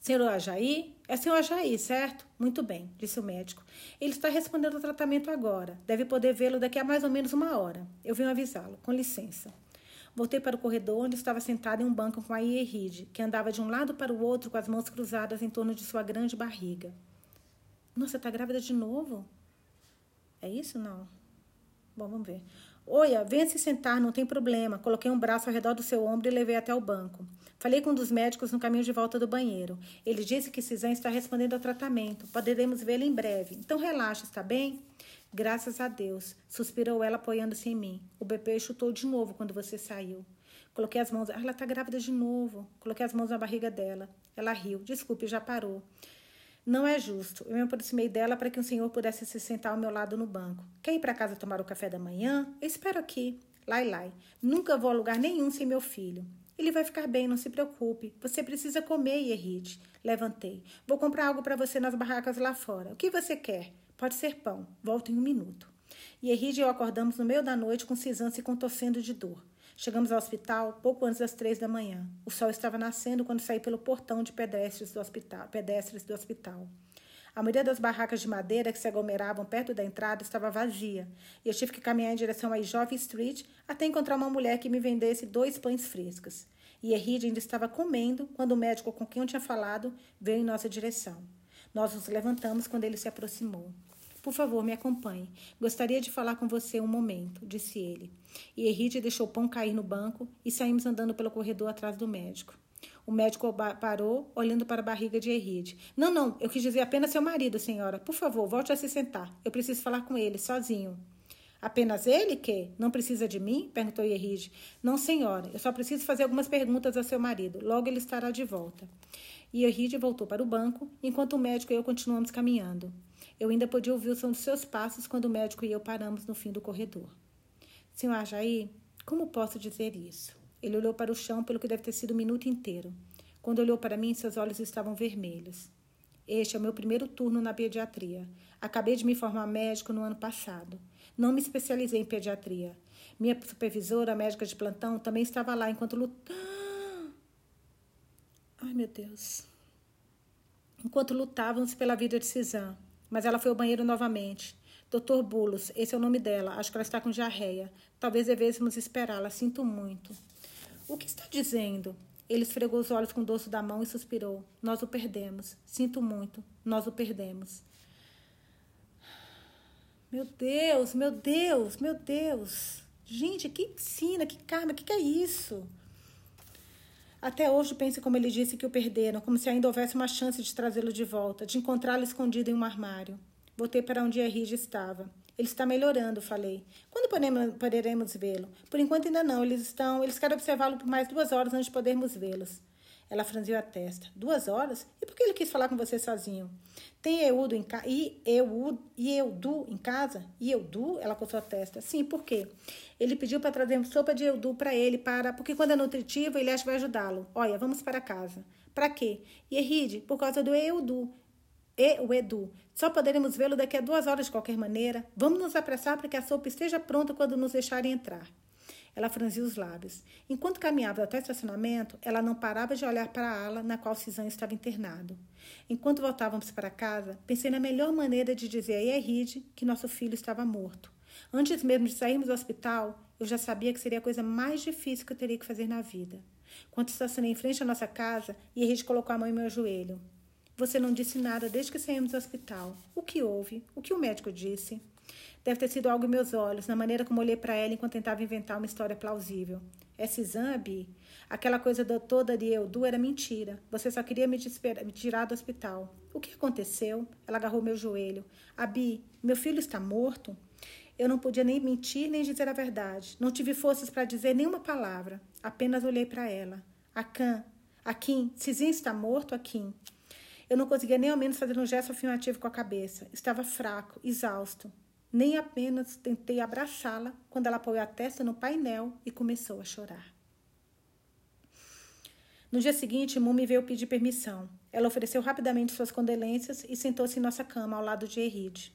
Speaker 1: Senhor Ajaí? É senhor Ajaí, certo? Muito bem, disse o médico. Ele está respondendo ao tratamento agora. Deve poder vê-lo daqui a mais ou menos uma hora. Eu venho avisá-lo. Com licença. Voltei para o corredor onde estava sentada em um banco com a Ieride, que andava de um lado para o outro com as mãos cruzadas em torno de sua grande barriga. Nossa, está grávida de novo? É isso não? Bom, vamos ver. Oia, venha se sentar, não tem problema. Coloquei um braço ao redor do seu ombro e levei até o banco. Falei com um dos médicos no caminho de volta do banheiro. Ele disse que Cisã está respondendo ao tratamento. Poderemos vê-la em breve. Então relaxe, está bem? Graças a Deus, suspirou ela apoiando-se em mim. O bebê chutou de novo quando você saiu. Coloquei as mãos. Ah, ela está grávida de novo. Coloquei as mãos na barriga dela. Ela riu. Desculpe, já parou. Não é justo. Eu me aproximei dela para que o senhor pudesse se sentar ao meu lado no banco. Quer ir para casa tomar o café da manhã? Eu espero aqui. Lai, lai. Nunca vou a lugar nenhum sem meu filho. Ele vai ficar bem, não se preocupe. Você precisa comer, Yerrit. Levantei. Vou comprar algo para você nas barracas lá fora. O que você quer? Pode ser pão. Volto em um minuto. Yerrit e eu acordamos no meio da noite com Cisã se contorcendo de dor. Chegamos ao hospital pouco antes das três da manhã. O sol estava nascendo quando saí pelo portão de pedestres do hospital. Pedestres do hospital. A maioria das barracas de madeira que se aglomeravam perto da entrada estava vazia, e eu tive que caminhar em direção à Jovem Street até encontrar uma mulher que me vendesse dois pães frescos. E Erride ainda estava comendo quando o médico com quem eu tinha falado veio em nossa direção. Nós nos levantamos quando ele se aproximou. Por favor, me acompanhe. Gostaria de falar com você um momento, disse ele. E Henrique deixou o pão cair no banco e saímos andando pelo corredor atrás do médico. O médico parou, olhando para a barriga de Henrique. Não, não, eu quis dizer apenas seu marido, senhora. Por favor, volte a se sentar. Eu preciso falar com ele, sozinho. Apenas ele que? Não precisa de mim? perguntou Henrique. Não, senhora. Eu só preciso fazer algumas perguntas a seu marido. Logo ele estará de volta. E Henrique voltou para o banco, enquanto o médico e eu continuamos caminhando. Eu ainda podia ouvir o som dos seus passos quando o médico e eu paramos no fim do corredor. Senhor Ajaí, como posso dizer isso? Ele olhou para o chão pelo que deve ter sido um minuto inteiro. Quando olhou para mim, seus olhos estavam vermelhos. Este é o meu primeiro turno na pediatria. Acabei de me formar médico no ano passado. Não me especializei em pediatria. Minha supervisora, médica de plantão, também estava lá enquanto lutava. Ai, meu Deus. Enquanto lutávamos pela vida de Cisã mas ela foi ao banheiro novamente. Doutor Bulos, esse é o nome dela. Acho que ela está com diarreia. Talvez devêssemos esperá-la. Sinto muito. O que está dizendo? Ele esfregou os olhos com o dorso da mão e suspirou. Nós o perdemos. Sinto muito. Nós o perdemos. Meu Deus, meu Deus, meu Deus. Gente, que ensina, que karma, que que é isso? Até hoje penso como ele disse que o perderam, como se ainda houvesse uma chance de trazê-lo de volta, de encontrá-lo escondido em um armário. Voltei para onde Henrige estava. Ele está melhorando, falei. Quando poderemos vê-lo? Por enquanto ainda não. Eles estão. Eles querem observá-lo por mais duas horas antes de podermos vê-los. Ela franziu a testa. Duas horas? E por que ele quis falar com você sozinho? Tem Eudo em casa? E Eudu em casa? E Eudu? Ela coçou a testa. Sim, por quê? Ele pediu para trazer sopa de Eudu para ele, para porque quando é nutritiva, ele acha que vai ajudá-lo. Olha, vamos para casa. Para quê? E Eride, por causa do Eudu. E o Edu. Só poderemos vê-lo daqui a duas horas de qualquer maneira. Vamos nos apressar para que a sopa esteja pronta quando nos deixarem entrar. Ela franziu os lábios. Enquanto caminhava até o estacionamento, ela não parava de olhar para a ala na qual Cisão estava internado. Enquanto voltávamos para casa, pensei na melhor maneira de dizer a Yerride que nosso filho estava morto. Antes mesmo de sairmos do hospital, eu já sabia que seria a coisa mais difícil que eu teria que fazer na vida. Quando estacionei em frente à nossa casa, Yerride colocou a mão em meu joelho. Você não disse nada desde que saímos do hospital. O que houve? O que o médico disse? Deve ter sido algo em meus olhos, na maneira como olhei para ela enquanto tentava inventar uma história plausível. Esse exame, aquela coisa toda de Eudu era mentira. Você só queria me, me tirar do hospital. O que aconteceu? Ela agarrou meu joelho. Abi, meu filho está morto? Eu não podia nem mentir nem dizer a verdade. Não tive forças para dizer nenhuma palavra. Apenas olhei para ela. Akan, Akin, Cizinho está morto, Akin. Eu não conseguia nem ao menos fazer um gesto afirmativo com a cabeça. Estava fraco, exausto. Nem apenas tentei abraçá-la quando ela apoiou a testa no painel e começou a chorar. No dia seguinte, Mumi veio pedir permissão. Ela ofereceu rapidamente suas condolências e sentou-se em nossa cama ao lado de Eride.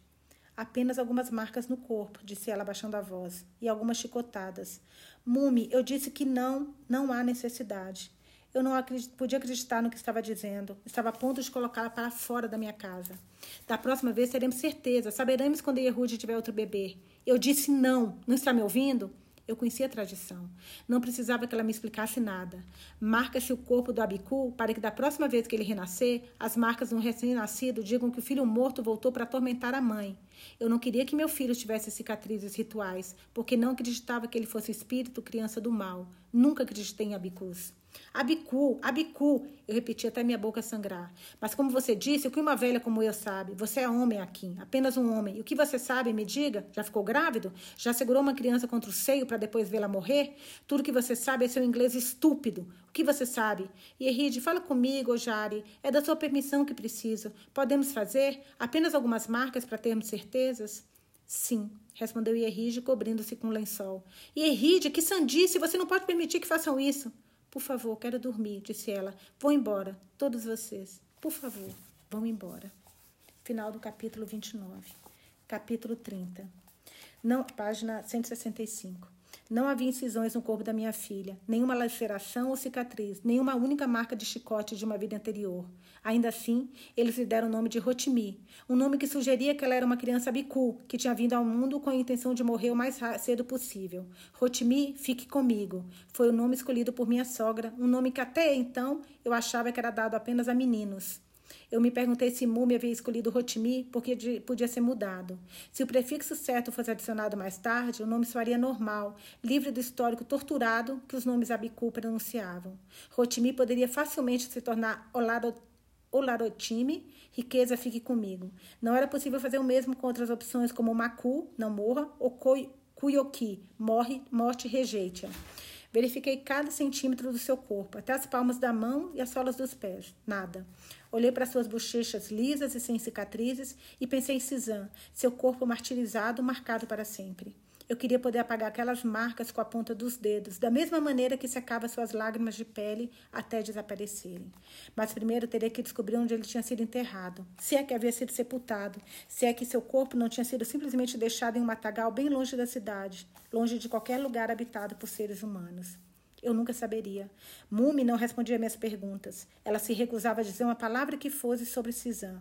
Speaker 1: Apenas algumas marcas no corpo, disse ela baixando a voz, e algumas chicotadas. Mumi, eu disse que não, não há necessidade. Eu não acredit, podia acreditar no que estava dizendo. Estava a ponto de colocá-la para fora da minha casa. Da próxima vez teremos certeza. Saberemos quando Yehud tiver outro bebê. Eu disse não. Não está me ouvindo? Eu conhecia a tradição. Não precisava que ela me explicasse nada. Marca-se o corpo do Abicu para que da próxima vez que ele renascer, as marcas um recém-nascido digam que o filho morto voltou para atormentar a mãe. Eu não queria que meu filho tivesse cicatrizes rituais, porque não acreditava que ele fosse espírito, criança do mal. Nunca acreditei em Abicus. Abicu, Abicu, eu repeti até minha boca sangrar. Mas como você disse, o que uma velha como eu sabe? Você é homem aqui, apenas um homem. E o que você sabe, me diga? Já ficou grávido? Já segurou uma criança contra o seio para depois vê-la morrer? Tudo que você sabe é seu inglês estúpido. O que você sabe? E fala comigo, Jari. É da sua permissão que preciso. Podemos fazer apenas algumas marcas para termos certezas? Sim, respondeu Ierride, cobrindo-se com um lençol. Ierride, que sandice! Você não pode permitir que façam isso. Por favor, quero dormir, disse ela. Vão embora, todos vocês. Por favor, vão embora. Final do capítulo 29. Capítulo 30. Não, página 165. Não havia incisões no corpo da minha filha, nenhuma laceração ou cicatriz, nenhuma única marca de chicote de uma vida anterior. Ainda assim, eles lhe deram o nome de Rotimi, um nome que sugeria que ela era uma criança bicu, que tinha vindo ao mundo com a intenção de morrer o mais cedo possível. Rotimi, fique comigo. Foi o nome escolhido por minha sogra, um nome que até então eu achava que era dado apenas a meninos. Eu me perguntei se Mumi havia escolhido Rotimi porque podia ser mudado. Se o prefixo certo fosse adicionado mais tarde, o nome soaria normal, livre do histórico torturado que os nomes Abicu pronunciavam. Rotimi poderia facilmente se tornar Olarotime, riqueza fique comigo. Não era possível fazer o mesmo com outras opções como Maku, não morra, ou Kuyoki, morre, morte, rejeite-a. Verifiquei cada centímetro do seu corpo, até as palmas da mão e as solas dos pés. Nada. Olhei para suas bochechas lisas e sem cicatrizes e pensei em Cisã, seu corpo martirizado, marcado para sempre. Eu queria poder apagar aquelas marcas com a ponta dos dedos, da mesma maneira que secava suas lágrimas de pele até desaparecerem. Mas primeiro teria que descobrir onde ele tinha sido enterrado, se é que havia sido sepultado, se é que seu corpo não tinha sido simplesmente deixado em um matagal bem longe da cidade, longe de qualquer lugar habitado por seres humanos. Eu nunca saberia. Mumi não respondia minhas perguntas. Ela se recusava a dizer uma palavra que fosse sobre Cisã.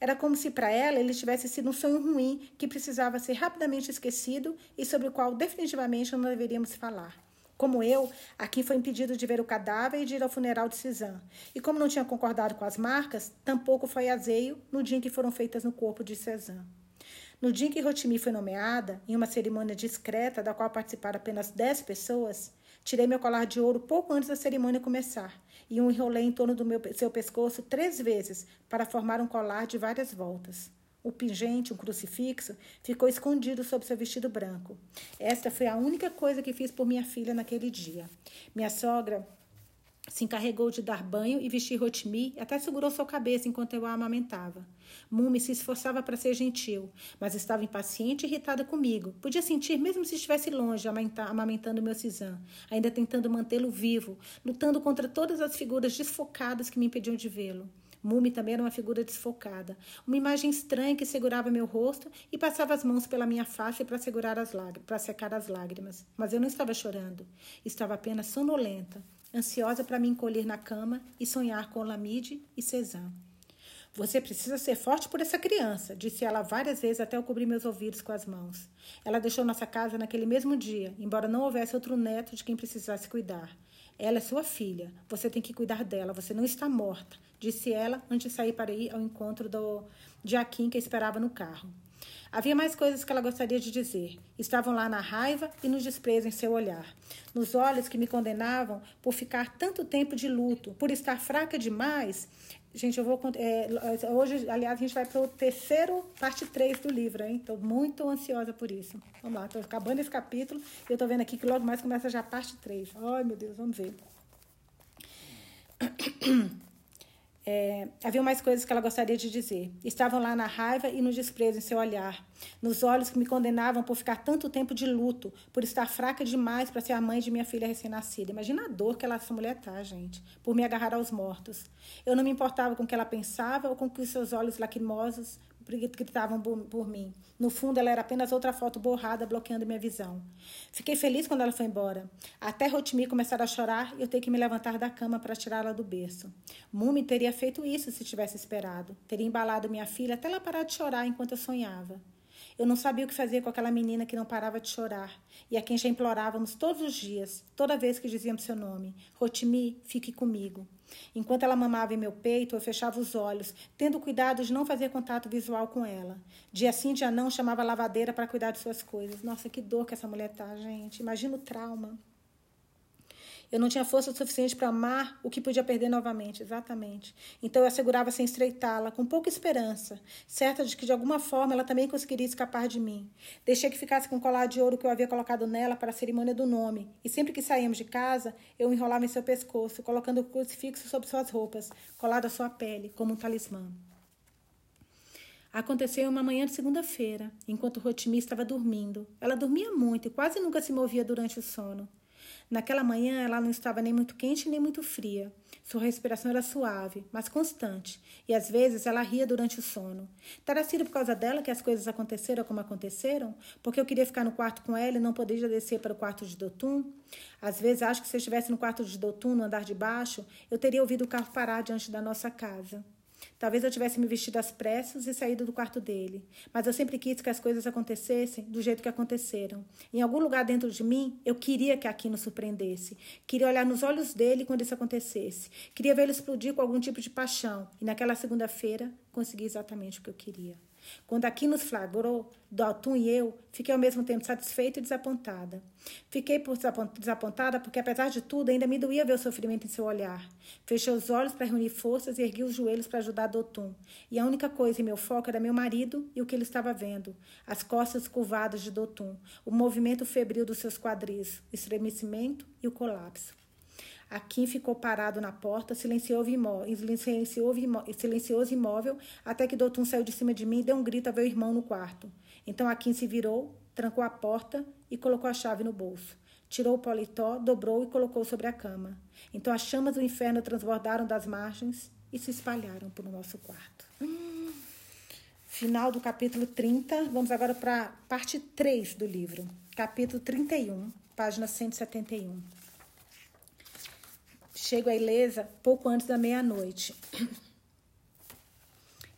Speaker 1: Era como se para ela ele tivesse sido um sonho ruim que precisava ser rapidamente esquecido e sobre o qual definitivamente não deveríamos falar. Como eu, aqui foi impedido de ver o cadáver e de ir ao funeral de Cisã. E como não tinha concordado com as marcas, tampouco foi azeio no dia em que foram feitas no corpo de Cezanne. No dia em que Rotimi foi nomeada, em uma cerimônia discreta da qual participaram apenas dez pessoas, Tirei meu colar de ouro pouco antes da cerimônia começar e o enrolei em torno do meu, seu pescoço três vezes para formar um colar de várias voltas. O pingente, um crucifixo, ficou escondido sob seu vestido branco. Esta foi a única coisa que fiz por minha filha naquele dia. Minha sogra se encarregou de dar banho e vestir Rotimi até segurou sua cabeça enquanto eu a amamentava. Mumi se esforçava para ser gentil, mas estava impaciente e irritada comigo. Podia sentir, mesmo se estivesse longe, amamentando meu cisã, ainda tentando mantê-lo vivo, lutando contra todas as figuras desfocadas que me impediam de vê-lo. Mumi também era uma figura desfocada, uma imagem estranha que segurava meu rosto e passava as mãos pela minha face para segurar as lágrimas, para secar as lágrimas. Mas eu não estava chorando, estava apenas sonolenta, ansiosa para me encolher na cama e sonhar com Lamide e Cezanne. Você precisa ser forte por essa criança, disse ela várias vezes até eu cobrir meus ouvidos com as mãos. Ela deixou nossa casa naquele mesmo dia, embora não houvesse outro neto de quem precisasse cuidar. Ela é sua filha, você tem que cuidar dela, você não está morta, disse ela antes de sair para ir ao encontro do, Akin, que esperava no carro. Havia mais coisas que ela gostaria de dizer. Estavam lá na raiva e no desprezo em seu olhar. Nos olhos que me condenavam por ficar tanto tempo de luto, por estar fraca demais. Gente, eu vou. É, hoje, aliás, a gente vai para o terceiro, parte 3 do livro, hein? Estou muito ansiosa por isso. Vamos lá, estou acabando esse capítulo e eu estou vendo aqui que logo mais começa já a parte 3. Ai, meu Deus, vamos ver. É, havia mais coisas que ela gostaria de dizer. Estavam lá na raiva e no desprezo em seu olhar, nos olhos que me condenavam por ficar tanto tempo de luto, por estar fraca demais para ser a mãe de minha filha recém-nascida. Imagina a dor que ela, essa mulher tá, gente, por me agarrar aos mortos. Eu não me importava com o que ela pensava ou com que seus olhos lacrimosos gritavam por mim. No fundo, ela era apenas outra foto borrada, bloqueando minha visão. Fiquei feliz quando ela foi embora. Até Rotimi começar a chorar e eu ter que me levantar da cama para tirá-la do berço. Mumi teria feito isso se tivesse esperado. Teria embalado minha filha até ela parar de chorar enquanto eu sonhava. Eu não sabia o que fazer com aquela menina que não parava de chorar e a quem já implorávamos todos os dias, toda vez que dizíamos seu nome: Rotimi, fique comigo. Enquanto ela mamava em meu peito, eu fechava os olhos, tendo cuidado de não fazer contato visual com ela. Dia sim, dia não, chamava a lavadeira para cuidar de suas coisas. Nossa, que dor que essa mulher tá, gente. Imagina o trauma. Eu não tinha força suficiente para amar o que podia perder novamente, exatamente. Então eu assegurava sem estreitá-la, com pouca esperança, certa de que de alguma forma ela também conseguiria escapar de mim. Deixei que ficasse com o colar de ouro que eu havia colocado nela para a cerimônia do nome, e sempre que saíamos de casa, eu enrolava em seu pescoço, colocando o crucifixo sobre suas roupas, colado à sua pele, como um talismã. Aconteceu uma manhã de segunda-feira, enquanto Rotimi estava dormindo. Ela dormia muito e quase nunca se movia durante o sono. Naquela manhã ela não estava nem muito quente nem muito fria. Sua respiração era suave, mas constante, e às vezes ela ria durante o sono. Terá sido por causa dela que as coisas aconteceram como aconteceram? Porque eu queria ficar no quarto com ela e não poderia descer para o quarto de Dotum? Às vezes acho que se eu estivesse no quarto de Dotum, no andar de baixo, eu teria ouvido o carro parar diante da nossa casa. Talvez eu tivesse me vestido às pressas e saído do quarto dele, mas eu sempre quis que as coisas acontecessem do jeito que aconteceram. Em algum lugar dentro de mim, eu queria que Aquino surpreendesse. Queria olhar nos olhos dele quando isso acontecesse. Queria vê-lo explodir com algum tipo de paixão. E naquela segunda-feira, consegui exatamente o que eu queria. Quando aqui nos flagrou, Dalton e eu, fiquei ao mesmo tempo satisfeita e desapontada. Fiquei desapontada porque, apesar de tudo, ainda me doía ver o sofrimento em seu olhar. Fechei os olhos para reunir forças e ergui os joelhos para ajudar Dalton. E a única coisa em meu foco era meu marido e o que ele estava vendo. As costas curvadas de Dalton, o movimento febril dos seus quadris, o estremecimento e o colapso. Akin ficou parado na porta, silencioso e imóvel, até que Dotum saiu de cima de mim e deu um grito a o irmão no quarto. Então Akin se virou, trancou a porta e colocou a chave no bolso. Tirou o paletó, dobrou e colocou sobre a cama. Então as chamas do inferno transbordaram das margens e se espalharam pelo nosso quarto. Hum. Final do capítulo 30. Vamos agora para parte 3 do livro. Capítulo 31, página 171. Chego à Ilesa pouco antes da meia-noite.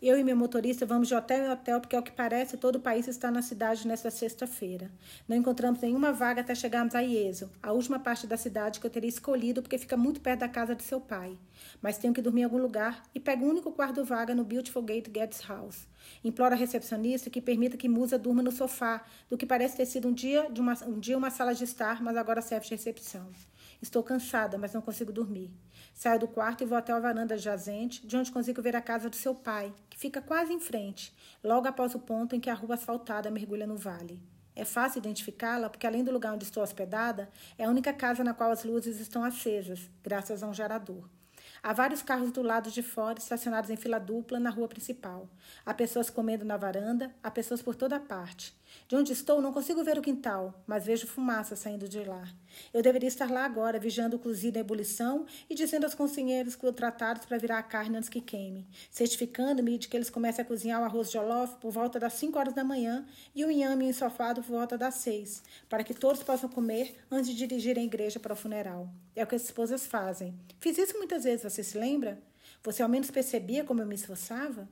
Speaker 1: Eu e meu motorista vamos de hotel em hotel, porque, ao que parece, todo o país está na cidade nesta sexta-feira. Não encontramos nenhuma vaga até chegarmos a Ieso, a última parte da cidade que eu teria escolhido, porque fica muito perto da casa de seu pai. Mas tenho que dormir em algum lugar e pego o único quarto vaga no Beautiful Gate Guest House. Imploro à recepcionista que permita que Musa durma no sofá, do que parece ter sido um dia, uma, um dia uma sala de estar, mas agora serve de recepção. Estou cansada, mas não consigo dormir. Saio do quarto e vou até a varanda jazente, de onde consigo ver a casa do seu pai, que fica quase em frente, logo após o ponto em que a rua asfaltada mergulha no vale. É fácil identificá-la porque, além do lugar onde estou hospedada, é a única casa na qual as luzes estão acesas, graças a um gerador. Há vários carros do lado de fora, estacionados em fila dupla na rua principal. Há pessoas comendo na varanda, há pessoas por toda parte. De onde estou, não consigo ver o quintal, mas vejo fumaça saindo de lá. Eu deveria estar lá agora, vigiando o cozido em ebulição e dizendo aos cozinheiros tratados para virar a carne antes que queime, certificando-me de que eles comecem a cozinhar o arroz de olof por volta das 5 horas da manhã e o inhame ensofado por volta das 6, para que todos possam comer antes de dirigir a igreja para o funeral. É o que as esposas fazem. Fiz isso muitas vezes, você se lembra? Você ao menos percebia como eu me esforçava?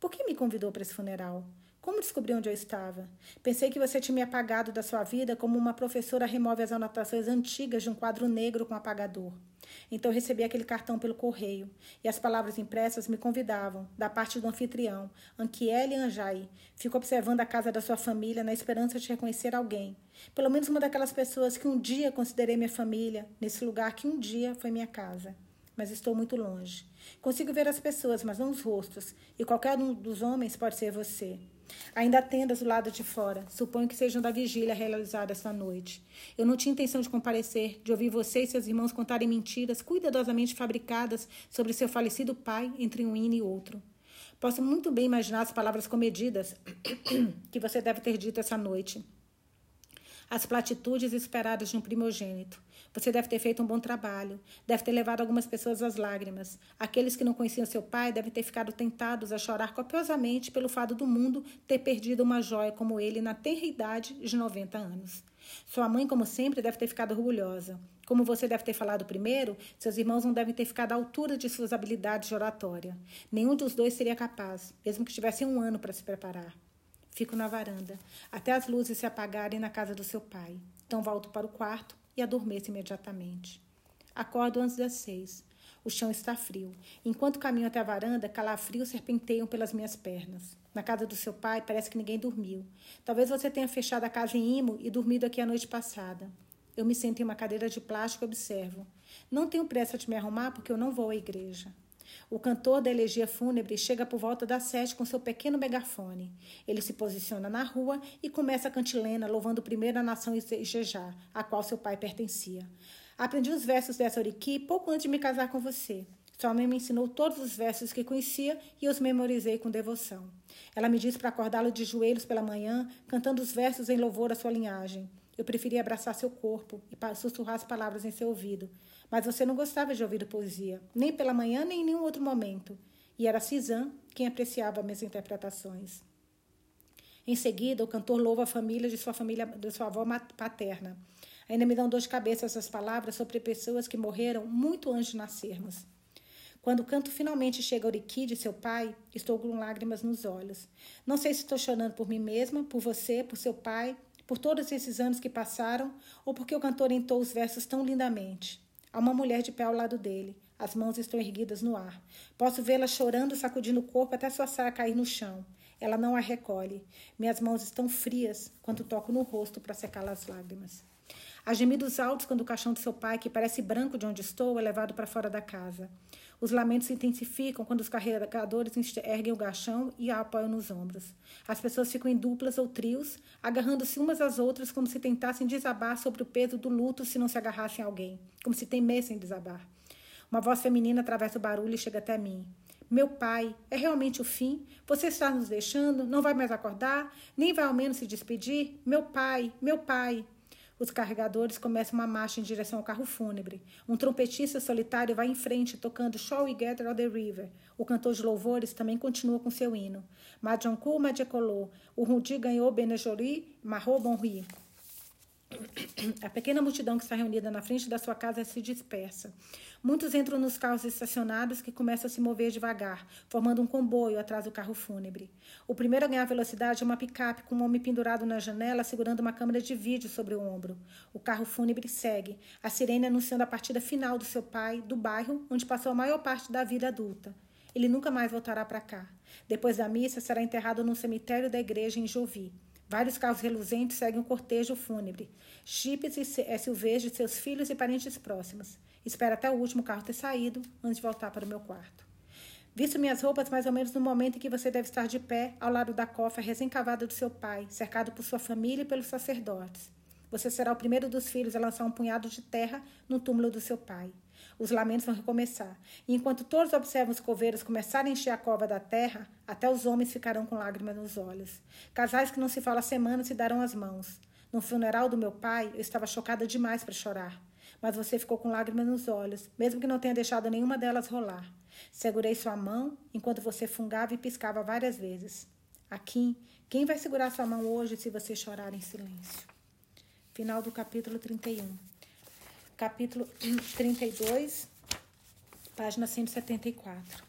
Speaker 1: Por que me convidou para esse funeral? Como descobri onde eu estava? Pensei que você tinha me apagado da sua vida como uma professora remove as anotações antigas de um quadro negro com apagador. Então recebi aquele cartão pelo correio, e as palavras impressas me convidavam, da parte do anfitrião, Anquiele Anjai. Fico observando a casa da sua família na esperança de reconhecer alguém. Pelo menos uma daquelas pessoas que um dia considerei minha família, nesse lugar que um dia foi minha casa. Mas estou muito longe. Consigo ver as pessoas, mas não os rostos, e qualquer um dos homens pode ser você. Ainda tendas do lado de fora. Suponho que sejam da vigília realizada esta noite. Eu não tinha intenção de comparecer, de ouvir você e seus irmãos contarem mentiras cuidadosamente fabricadas sobre seu falecido pai entre um hino e outro. Posso muito bem imaginar as palavras comedidas que você deve ter dito essa noite. As platitudes esperadas de um primogênito. Você deve ter feito um bom trabalho, deve ter levado algumas pessoas às lágrimas. Aqueles que não conheciam seu pai devem ter ficado tentados a chorar copiosamente pelo fato do mundo ter perdido uma joia como ele na tenra idade de 90 anos. Sua mãe, como sempre, deve ter ficado orgulhosa. Como você deve ter falado primeiro, seus irmãos não devem ter ficado à altura de suas habilidades de oratória. Nenhum dos dois seria capaz, mesmo que tivessem um ano para se preparar. Fico na varanda, até as luzes se apagarem na casa do seu pai. Então volto para o quarto e adormeço imediatamente. Acordo antes das seis. O chão está frio. Enquanto caminho até a varanda, calafrios serpenteiam pelas minhas pernas. Na casa do seu pai, parece que ninguém dormiu. Talvez você tenha fechado a casa em Imo e dormido aqui a noite passada. Eu me sento em uma cadeira de plástico e observo. Não tenho pressa de me arrumar porque eu não vou à igreja. O cantor da elegia fúnebre chega por volta das sete com seu pequeno megafone. Ele se posiciona na rua e começa a cantilena, louvando primeiro a nação Ijejá, a qual seu pai pertencia. Aprendi os versos dessa oriki pouco antes de me casar com você. Sua mãe me ensinou todos os versos que conhecia e os memorizei com devoção. Ela me disse para acordá-lo de joelhos pela manhã, cantando os versos em louvor à sua linhagem. Eu preferia abraçar seu corpo e sussurrar as palavras em seu ouvido. Mas você não gostava de ouvir poesia, nem pela manhã, nem em nenhum outro momento. E era Cizan quem apreciava minhas interpretações. Em seguida, o cantor louva a família de sua família, de sua avó paterna. Ainda me dão dor de cabeça essas palavras sobre pessoas que morreram muito antes de nascermos. Quando o canto finalmente chega ao de seu pai, estou com lágrimas nos olhos. Não sei se estou chorando por mim mesma, por você, por seu pai, por todos esses anos que passaram, ou porque o cantor entou os versos tão lindamente. Há uma mulher de pé ao lado dele. As mãos estão erguidas no ar. Posso vê-la chorando, sacudindo o corpo até sua saia cair no chão. Ela não a recolhe. Minhas mãos estão frias quando toco no rosto para secar as lágrimas. Há gemidos altos quando o caixão de seu pai, que parece branco de onde estou, é levado para fora da casa. Os lamentos se intensificam quando os carregadores erguem o gachão e a apoiam nos ombros. As pessoas ficam em duplas ou trios, agarrando-se umas às outras como se tentassem desabar sobre o peso do luto se não se agarrassem a alguém, como se temessem desabar. Uma voz feminina atravessa o barulho e chega até mim. Meu pai, é realmente o fim? Você está nos deixando? Não vai mais acordar? Nem vai ao menos se despedir? Meu pai, meu pai. Os carregadores começam uma marcha em direção ao carro fúnebre. Um trompetista solitário vai em frente, tocando Shall We Gather on the River. O cantor de louvores também continua com seu hino. Majonku Majekolô. O Rundi ganhou Benejori Marro Bonri. A pequena multidão que está reunida na frente da sua casa se dispersa. Muitos entram nos carros estacionados que começam a se mover devagar, formando um comboio atrás do carro fúnebre. O primeiro a ganhar velocidade é uma picape com um homem pendurado na janela segurando uma câmera de vídeo sobre o ombro. O carro fúnebre segue, a sirene anunciando a partida final do seu pai, do bairro onde passou a maior parte da vida adulta. Ele nunca mais voltará para cá. Depois da missa, será enterrado no cemitério da igreja em Jovi. Vários carros reluzentes seguem o cortejo fúnebre. Chips e SUVs de seus filhos e parentes próximos. Espero até o último carro ter saído antes de voltar para o meu quarto. Visto minhas roupas mais ou menos no momento em que você deve estar de pé ao lado da cofa recém-cavada do seu pai, cercado por sua família e pelos sacerdotes. Você será o primeiro dos filhos a lançar um punhado de terra no túmulo do seu pai. Os lamentos vão recomeçar. E enquanto todos observam os coveiros começarem a encher a cova da terra, até os homens ficarão com lágrimas nos olhos. Casais que não se falam há semanas se darão as mãos. No funeral do meu pai, eu estava chocada demais para chorar. Mas você ficou com lágrimas nos olhos, mesmo que não tenha deixado nenhuma delas rolar. Segurei sua mão enquanto você fungava e piscava várias vezes. Aqui, quem vai segurar sua mão hoje se você chorar em silêncio? Final do capítulo 31 capítulo 32, página 174.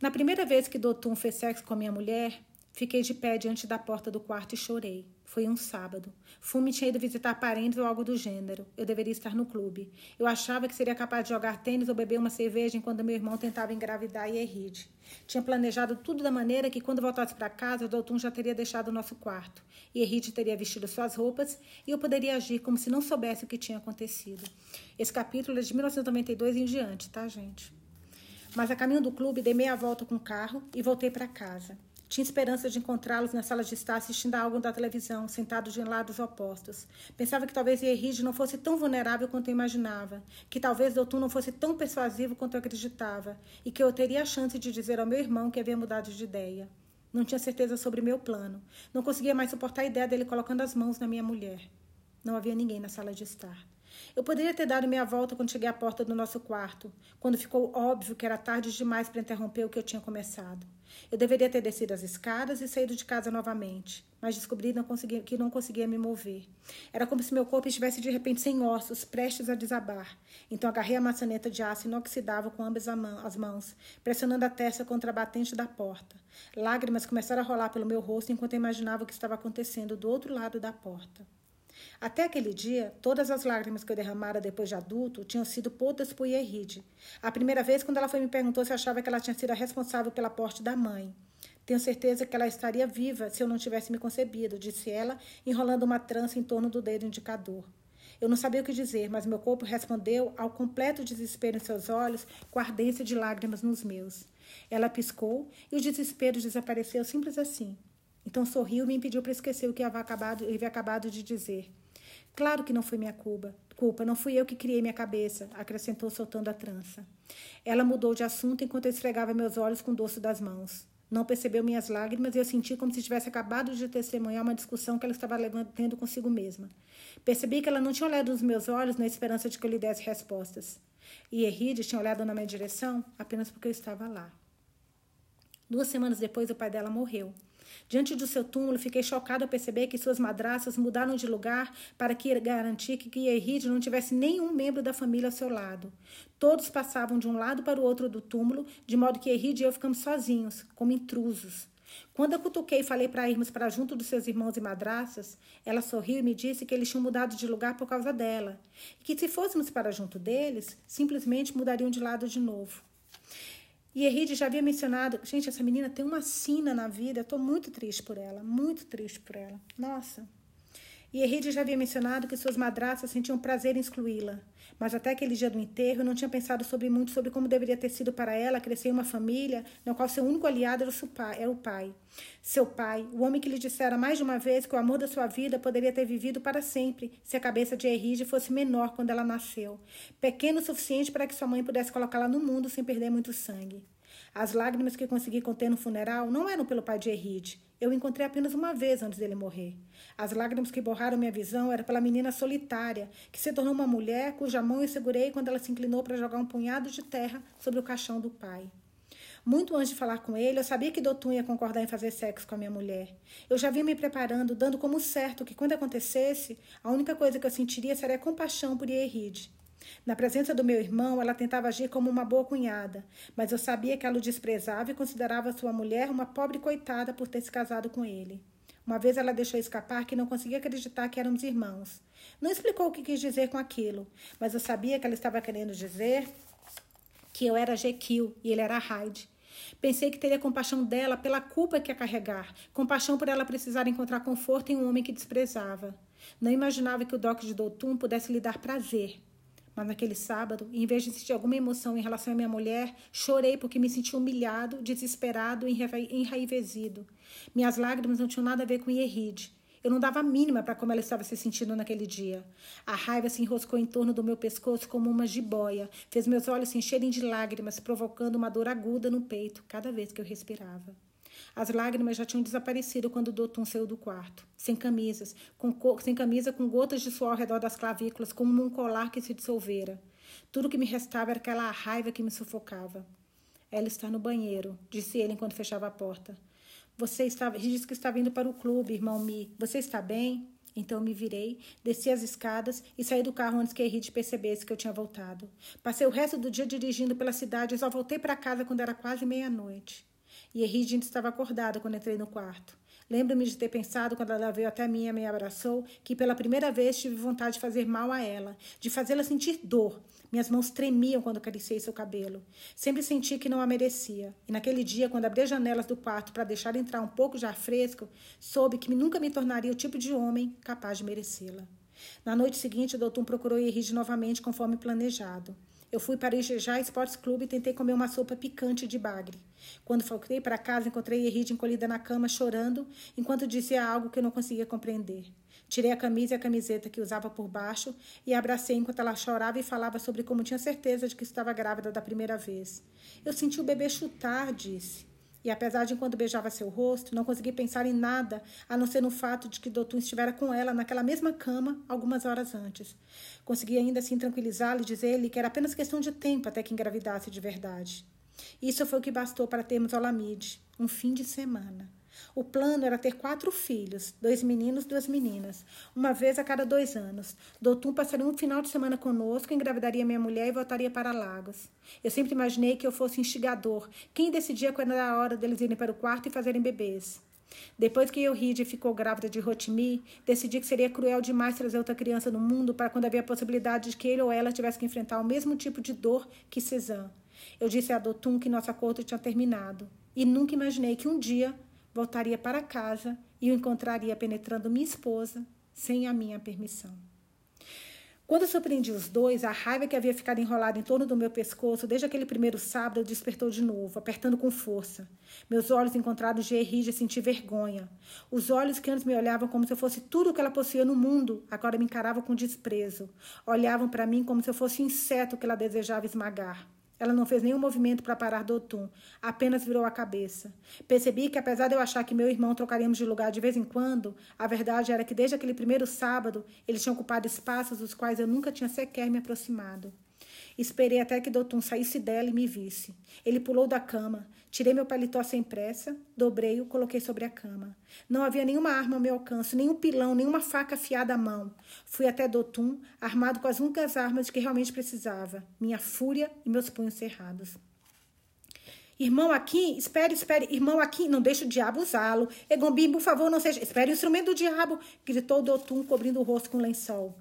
Speaker 1: Na primeira vez que Dotum fez sexo com a minha mulher, fiquei de pé diante da porta do quarto e chorei. Foi um sábado. Fume tinha ido visitar parentes ou algo do gênero. Eu deveria estar no clube. Eu achava que seria capaz de jogar tênis ou beber uma cerveja enquanto meu irmão tentava engravidar e erride. Tinha planejado tudo da maneira que, quando voltasse para casa, o Doutor já teria deixado o nosso quarto. E Erride teria vestido suas roupas e eu poderia agir como se não soubesse o que tinha acontecido. Esse capítulo é de 1992 em diante, tá, gente? Mas a caminho do clube, dei meia volta com o carro e voltei para casa. Tinha esperança de encontrá-los na sala de estar assistindo a algo da televisão, sentados de lados opostos. Pensava que talvez Erride não fosse tão vulnerável quanto eu imaginava, que talvez Doutor não fosse tão persuasivo quanto eu acreditava, e que eu teria a chance de dizer ao meu irmão que havia mudado de ideia. Não tinha certeza sobre meu plano. Não conseguia mais suportar a ideia dele colocando as mãos na minha mulher. Não havia ninguém na sala de estar. Eu poderia ter dado meia volta quando cheguei à porta do nosso quarto, quando ficou óbvio que era tarde demais para interromper o que eu tinha começado. Eu deveria ter descido as escadas e saído de casa novamente, mas descobri não que não conseguia me mover. Era como se meu corpo estivesse de repente sem ossos, prestes a desabar. Então agarrei a maçaneta de aço inoxidável com ambas as mãos, pressionando a testa contra a batente da porta. Lágrimas começaram a rolar pelo meu rosto enquanto eu imaginava o que estava acontecendo do outro lado da porta. Até aquele dia, todas as lágrimas que eu derramara depois de adulto tinham sido podas por Yerride. A primeira vez, quando ela foi me perguntou se achava que ela tinha sido a responsável pela morte da mãe. Tenho certeza que ela estaria viva se eu não tivesse me concebido, disse ela, enrolando uma trança em torno do dedo indicador. Eu não sabia o que dizer, mas meu corpo respondeu ao completo desespero em seus olhos, com ardência de lágrimas nos meus. Ela piscou e o desespero desapareceu simples assim. Então sorriu e me impediu para esquecer o que havia acabado, havia acabado de dizer. Claro que não foi minha culpa. Culpa, não fui eu que criei minha cabeça, acrescentou soltando a trança. Ela mudou de assunto enquanto eu esfregava meus olhos com o dorso das mãos. Não percebeu minhas lágrimas e eu senti como se tivesse acabado de testemunhar uma discussão que ela estava tendo consigo mesma. Percebi que ela não tinha olhado nos meus olhos na esperança de que eu lhe desse respostas. E Eride tinha olhado na minha direção apenas porque eu estava lá. Duas semanas depois, o pai dela morreu. Diante do seu túmulo, fiquei chocado ao perceber que suas madraças mudaram de lugar para que garantir que Guierride não tivesse nenhum membro da família ao seu lado. Todos passavam de um lado para o outro do túmulo, de modo que Guierride e eu ficamos sozinhos, como intrusos. Quando a cutuquei e falei para irmos para junto dos seus irmãos e madraças, ela sorriu e me disse que eles tinham mudado de lugar por causa dela, e que se fôssemos para junto deles, simplesmente mudariam de lado de novo. E Eride já havia mencionado, gente, essa menina tem uma sina na vida, eu estou muito triste por ela, muito triste por ela. Nossa. E Eride já havia mencionado que suas madraças sentiam prazer em excluí-la, mas até aquele dia do enterro não tinha pensado sobre muito sobre como deveria ter sido para ela crescer em uma família na qual seu único aliado era o, pai. Seu pai, o homem que lhe dissera mais de uma vez que o amor da sua vida poderia ter vivido para sempre se a cabeça de Erige fosse menor quando ela nasceu, pequeno o suficiente para que sua mãe pudesse colocá-la no mundo sem perder muito sangue. As lágrimas que consegui conter no funeral não eram pelo pai de Eride. Eu o encontrei apenas uma vez antes dele morrer. As lágrimas que borraram minha visão eram pela menina solitária, que se tornou uma mulher cuja mão eu segurei quando ela se inclinou para jogar um punhado de terra sobre o caixão do pai. Muito antes de falar com ele, eu sabia que Dotun ia concordar em fazer sexo com a minha mulher. Eu já vinha me preparando, dando como certo que quando acontecesse, a única coisa que eu sentiria seria compaixão por Ieride. Na presença do meu irmão, ela tentava agir como uma boa cunhada, mas eu sabia que ela o desprezava e considerava sua mulher uma pobre coitada por ter se casado com ele. Uma vez ela deixou escapar que não conseguia acreditar que éramos irmãos. Não explicou o que quis dizer com aquilo, mas eu sabia que ela estava querendo dizer que eu era Jekyll e ele era Hyde. Pensei que teria compaixão dela pela culpa que a carregar, compaixão por ela precisar encontrar conforto em um homem que desprezava. Não imaginava que o Doc de Doutum pudesse lhe dar prazer, mas naquele sábado, em vez de sentir alguma emoção em relação à minha mulher, chorei porque me senti humilhado, desesperado e enraivecido. Minhas lágrimas não tinham nada a ver com Ierride. Eu não dava a mínima para como ela estava se sentindo naquele dia. A raiva se enroscou em torno do meu pescoço como uma jiboia, fez meus olhos se encherem de lágrimas, provocando uma dor aguda no peito cada vez que eu respirava. As lágrimas já tinham desaparecido quando Doutor saiu do quarto, sem camisas, com sem camisa com gotas de suor ao redor das clavículas, como um colar que se dissolvera. Tudo que me restava era aquela raiva que me sufocava. Ela está no banheiro, disse ele enquanto fechava a porta. Você estava, disse que estava indo para o clube, irmão Mi. Você está bem? Então me virei, desci as escadas e saí do carro antes que Henrique percebesse que eu tinha voltado. Passei o resto do dia dirigindo pela cidade e só voltei para casa quando era quase meia-noite. E Erride estava acordada quando entrei no quarto. Lembro-me de ter pensado, quando ela veio até mim e me abraçou, que pela primeira vez tive vontade de fazer mal a ela, de fazê-la sentir dor. Minhas mãos tremiam quando acariciei seu cabelo. Sempre senti que não a merecia. E naquele dia, quando abri as janelas do quarto para deixar entrar um pouco de ar fresco, soube que nunca me tornaria o tipo de homem capaz de merecê-la. Na noite seguinte, o doutor procurou Erride novamente, conforme planejado. Eu fui para o Ijejá Sports Club e tentei comer uma sopa picante de bagre. Quando voltei para casa, encontrei Eride encolhida na cama, chorando, enquanto dizia algo que eu não conseguia compreender. Tirei a camisa e a camiseta que usava por baixo e a abracei enquanto ela chorava e falava sobre como tinha certeza de que estava grávida da primeira vez. Eu senti o bebê chutar, disse. E apesar de enquanto beijava seu rosto, não consegui pensar em nada, a não ser no fato de que Dotun estivera com ela naquela mesma cama algumas horas antes. Consegui ainda assim tranquilizá-lo e dizer-lhe que era apenas questão de tempo até que engravidasse de verdade. Isso foi o que bastou para termos Olamide, um fim de semana. O plano era ter quatro filhos, dois meninos, duas meninas, uma vez a cada dois anos. Doutum passaria um final de semana conosco, engravidaria minha mulher e voltaria para Lagos. Eu sempre imaginei que eu fosse instigador, quem decidia quando era a hora deles irem para o quarto e fazerem bebês. Depois que Eurídia ficou grávida de Rotimi, decidi que seria cruel demais trazer outra criança no mundo para quando havia a possibilidade de que ele ou ela tivesse que enfrentar o mesmo tipo de dor que Cezanne. Eu disse a Dotum que nosso acordo tinha terminado e nunca imaginei que um dia voltaria para casa e o encontraria penetrando minha esposa sem a minha permissão. Quando surpreendi os dois, a raiva que havia ficado enrolada em torno do meu pescoço desde aquele primeiro sábado despertou de novo, apertando com força. Meus olhos encontraram Gerrige e senti vergonha. Os olhos que antes me olhavam como se eu fosse tudo o que ela possuía no mundo, agora me encaravam com desprezo. Olhavam para mim como se eu fosse um inseto que ela desejava esmagar. Ela não fez nenhum movimento para parar Dotum, apenas virou a cabeça. Percebi que, apesar de eu achar que meu irmão trocaríamos de lugar de vez em quando, a verdade era que desde aquele primeiro sábado ele tinha ocupado espaços dos quais eu nunca tinha sequer me aproximado. Esperei até que Dotum saísse dela e me visse. Ele pulou da cama. Tirei meu paletó sem pressa, dobrei-o, coloquei sobre a cama. Não havia nenhuma arma ao meu alcance, nenhum pilão, nenhuma faca afiada à mão. Fui até Dotum, armado com as únicas armas de que realmente precisava: minha fúria e meus punhos cerrados. Irmão aqui, espere, espere. Irmão aqui, não deixe o diabo usá-lo. Egombim, por favor, não seja. Espere o instrumento do diabo, gritou Dotum, cobrindo o rosto com um lençol.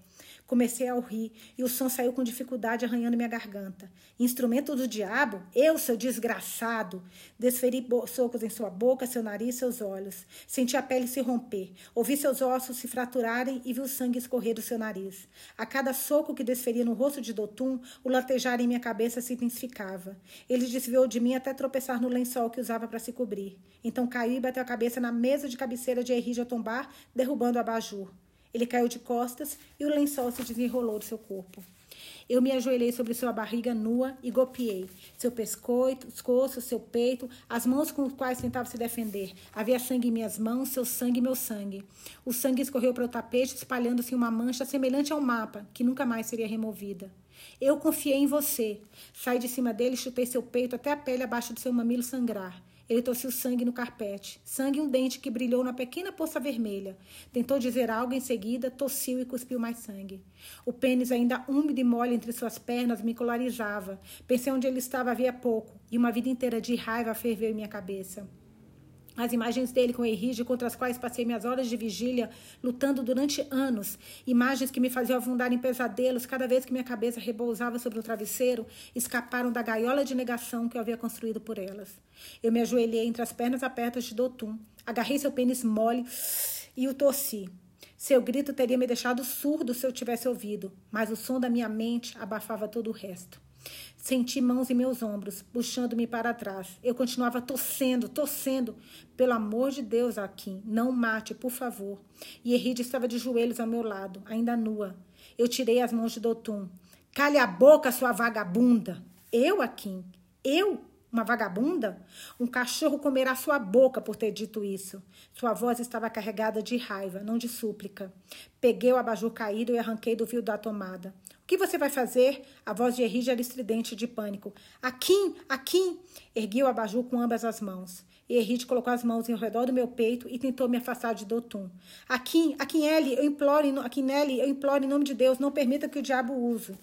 Speaker 1: Comecei a rir e o som saiu com dificuldade, arranhando minha garganta. Instrumento do diabo? Eu, seu desgraçado! Desferi socos em sua boca, seu nariz, seus olhos. Senti a pele se romper. Ouvi seus ossos se fraturarem e vi o sangue escorrer do seu nariz. A cada soco que desferia no rosto de Dotum, o latejar em minha cabeça se intensificava. Ele desviou de mim até tropeçar no lençol que usava para se cobrir. Então caiu e bateu a cabeça na mesa de cabeceira de Henri de Tombar, derrubando o abajur. Ele caiu de costas e o lençol se desenrolou do seu corpo. Eu me ajoelhei sobre sua barriga nua e golpeei seu pescoço, seu peito, as mãos com as quais tentava se defender. Havia sangue em minhas mãos, seu sangue, meu sangue. O sangue escorreu para o tapete, espalhando-se uma mancha semelhante ao mapa, que nunca mais seria removida. Eu confiei em você. Saí de cima dele e chutei seu peito até a pele abaixo do seu mamilo sangrar. Ele tossiu sangue no carpete, sangue e um dente que brilhou na pequena poça vermelha. Tentou dizer algo em seguida, tossiu e cuspiu mais sangue. O pênis, ainda úmido e mole entre suas pernas, me colarizava. Pensei onde ele estava havia pouco, e uma vida inteira de raiva ferveu em minha cabeça. As imagens dele com Erige, contra as quais passei minhas horas de vigília lutando durante anos, imagens que me faziam afundar em pesadelos cada vez que minha cabeça repousava sobre o travesseiro, escaparam da gaiola de negação que eu havia construído por elas. Eu me ajoelhei entre as pernas apertas de Dotum, agarrei seu pênis mole e o torci. Seu grito teria me deixado surdo se eu tivesse ouvido, mas o som da minha mente abafava todo o resto. Senti mãos em meus ombros, puxando-me para trás. Eu continuava torcendo, torcendo. Pelo amor de Deus, Akin, não mate, por favor. E Eride estava de joelhos ao meu lado, ainda nua. Eu tirei as mãos de Dotum. Cale a boca, sua vagabunda. Eu, Akin? Eu? Uma vagabunda? Um cachorro comerá sua boca por ter dito isso. Sua voz estava carregada de raiva, não de súplica. Peguei o abajur caído e arranquei do fio da tomada que você vai fazer? A voz de Henri era estridente de pânico. Aqui, aqui! Ergui o abajur com ambas as mãos. E Henrique colocou as mãos ao redor do meu peito e tentou me afastar de Dotum. Aqui, aqui, Nelly, eu imploro, aqui, Nelly, eu imploro em nome de Deus, não permita que o diabo use.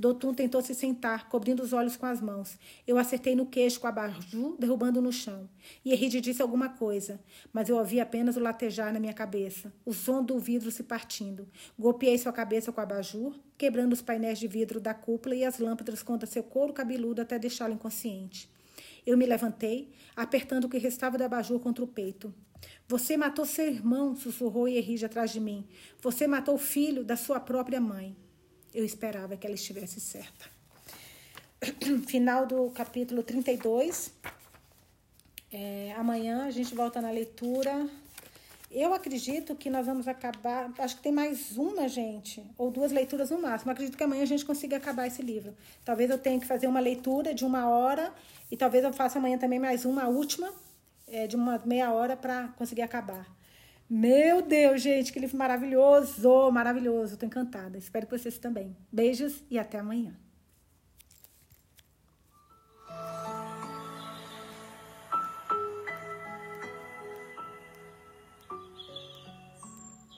Speaker 1: Dotum tentou se sentar, cobrindo os olhos com as mãos. Eu acertei no queixo com a baju, derrubando no chão. E Eride disse alguma coisa, mas eu ouvi apenas o latejar na minha cabeça, o som do vidro se partindo. Golpeei sua cabeça com a baju, quebrando os painéis de vidro da cúpula e as lâmpadas contra seu couro cabeludo até deixá-lo inconsciente. Eu me levantei, apertando o que restava da abajur contra o peito. Você matou seu irmão, sussurrou Erige atrás de mim. Você matou o filho da sua própria mãe. Eu esperava que ela estivesse certa. Final do capítulo 32. É, amanhã a gente volta na leitura. Eu acredito que nós vamos acabar. Acho que tem mais uma, gente, ou duas leituras no máximo. acredito que amanhã a gente consiga acabar esse livro. Talvez eu tenha que fazer uma leitura de uma hora e talvez eu faça amanhã também mais uma, a última, é, de uma meia hora para conseguir acabar. Meu Deus, gente, que livro maravilhoso, maravilhoso. Tô encantada. Espero que vocês também. Beijos e até amanhã.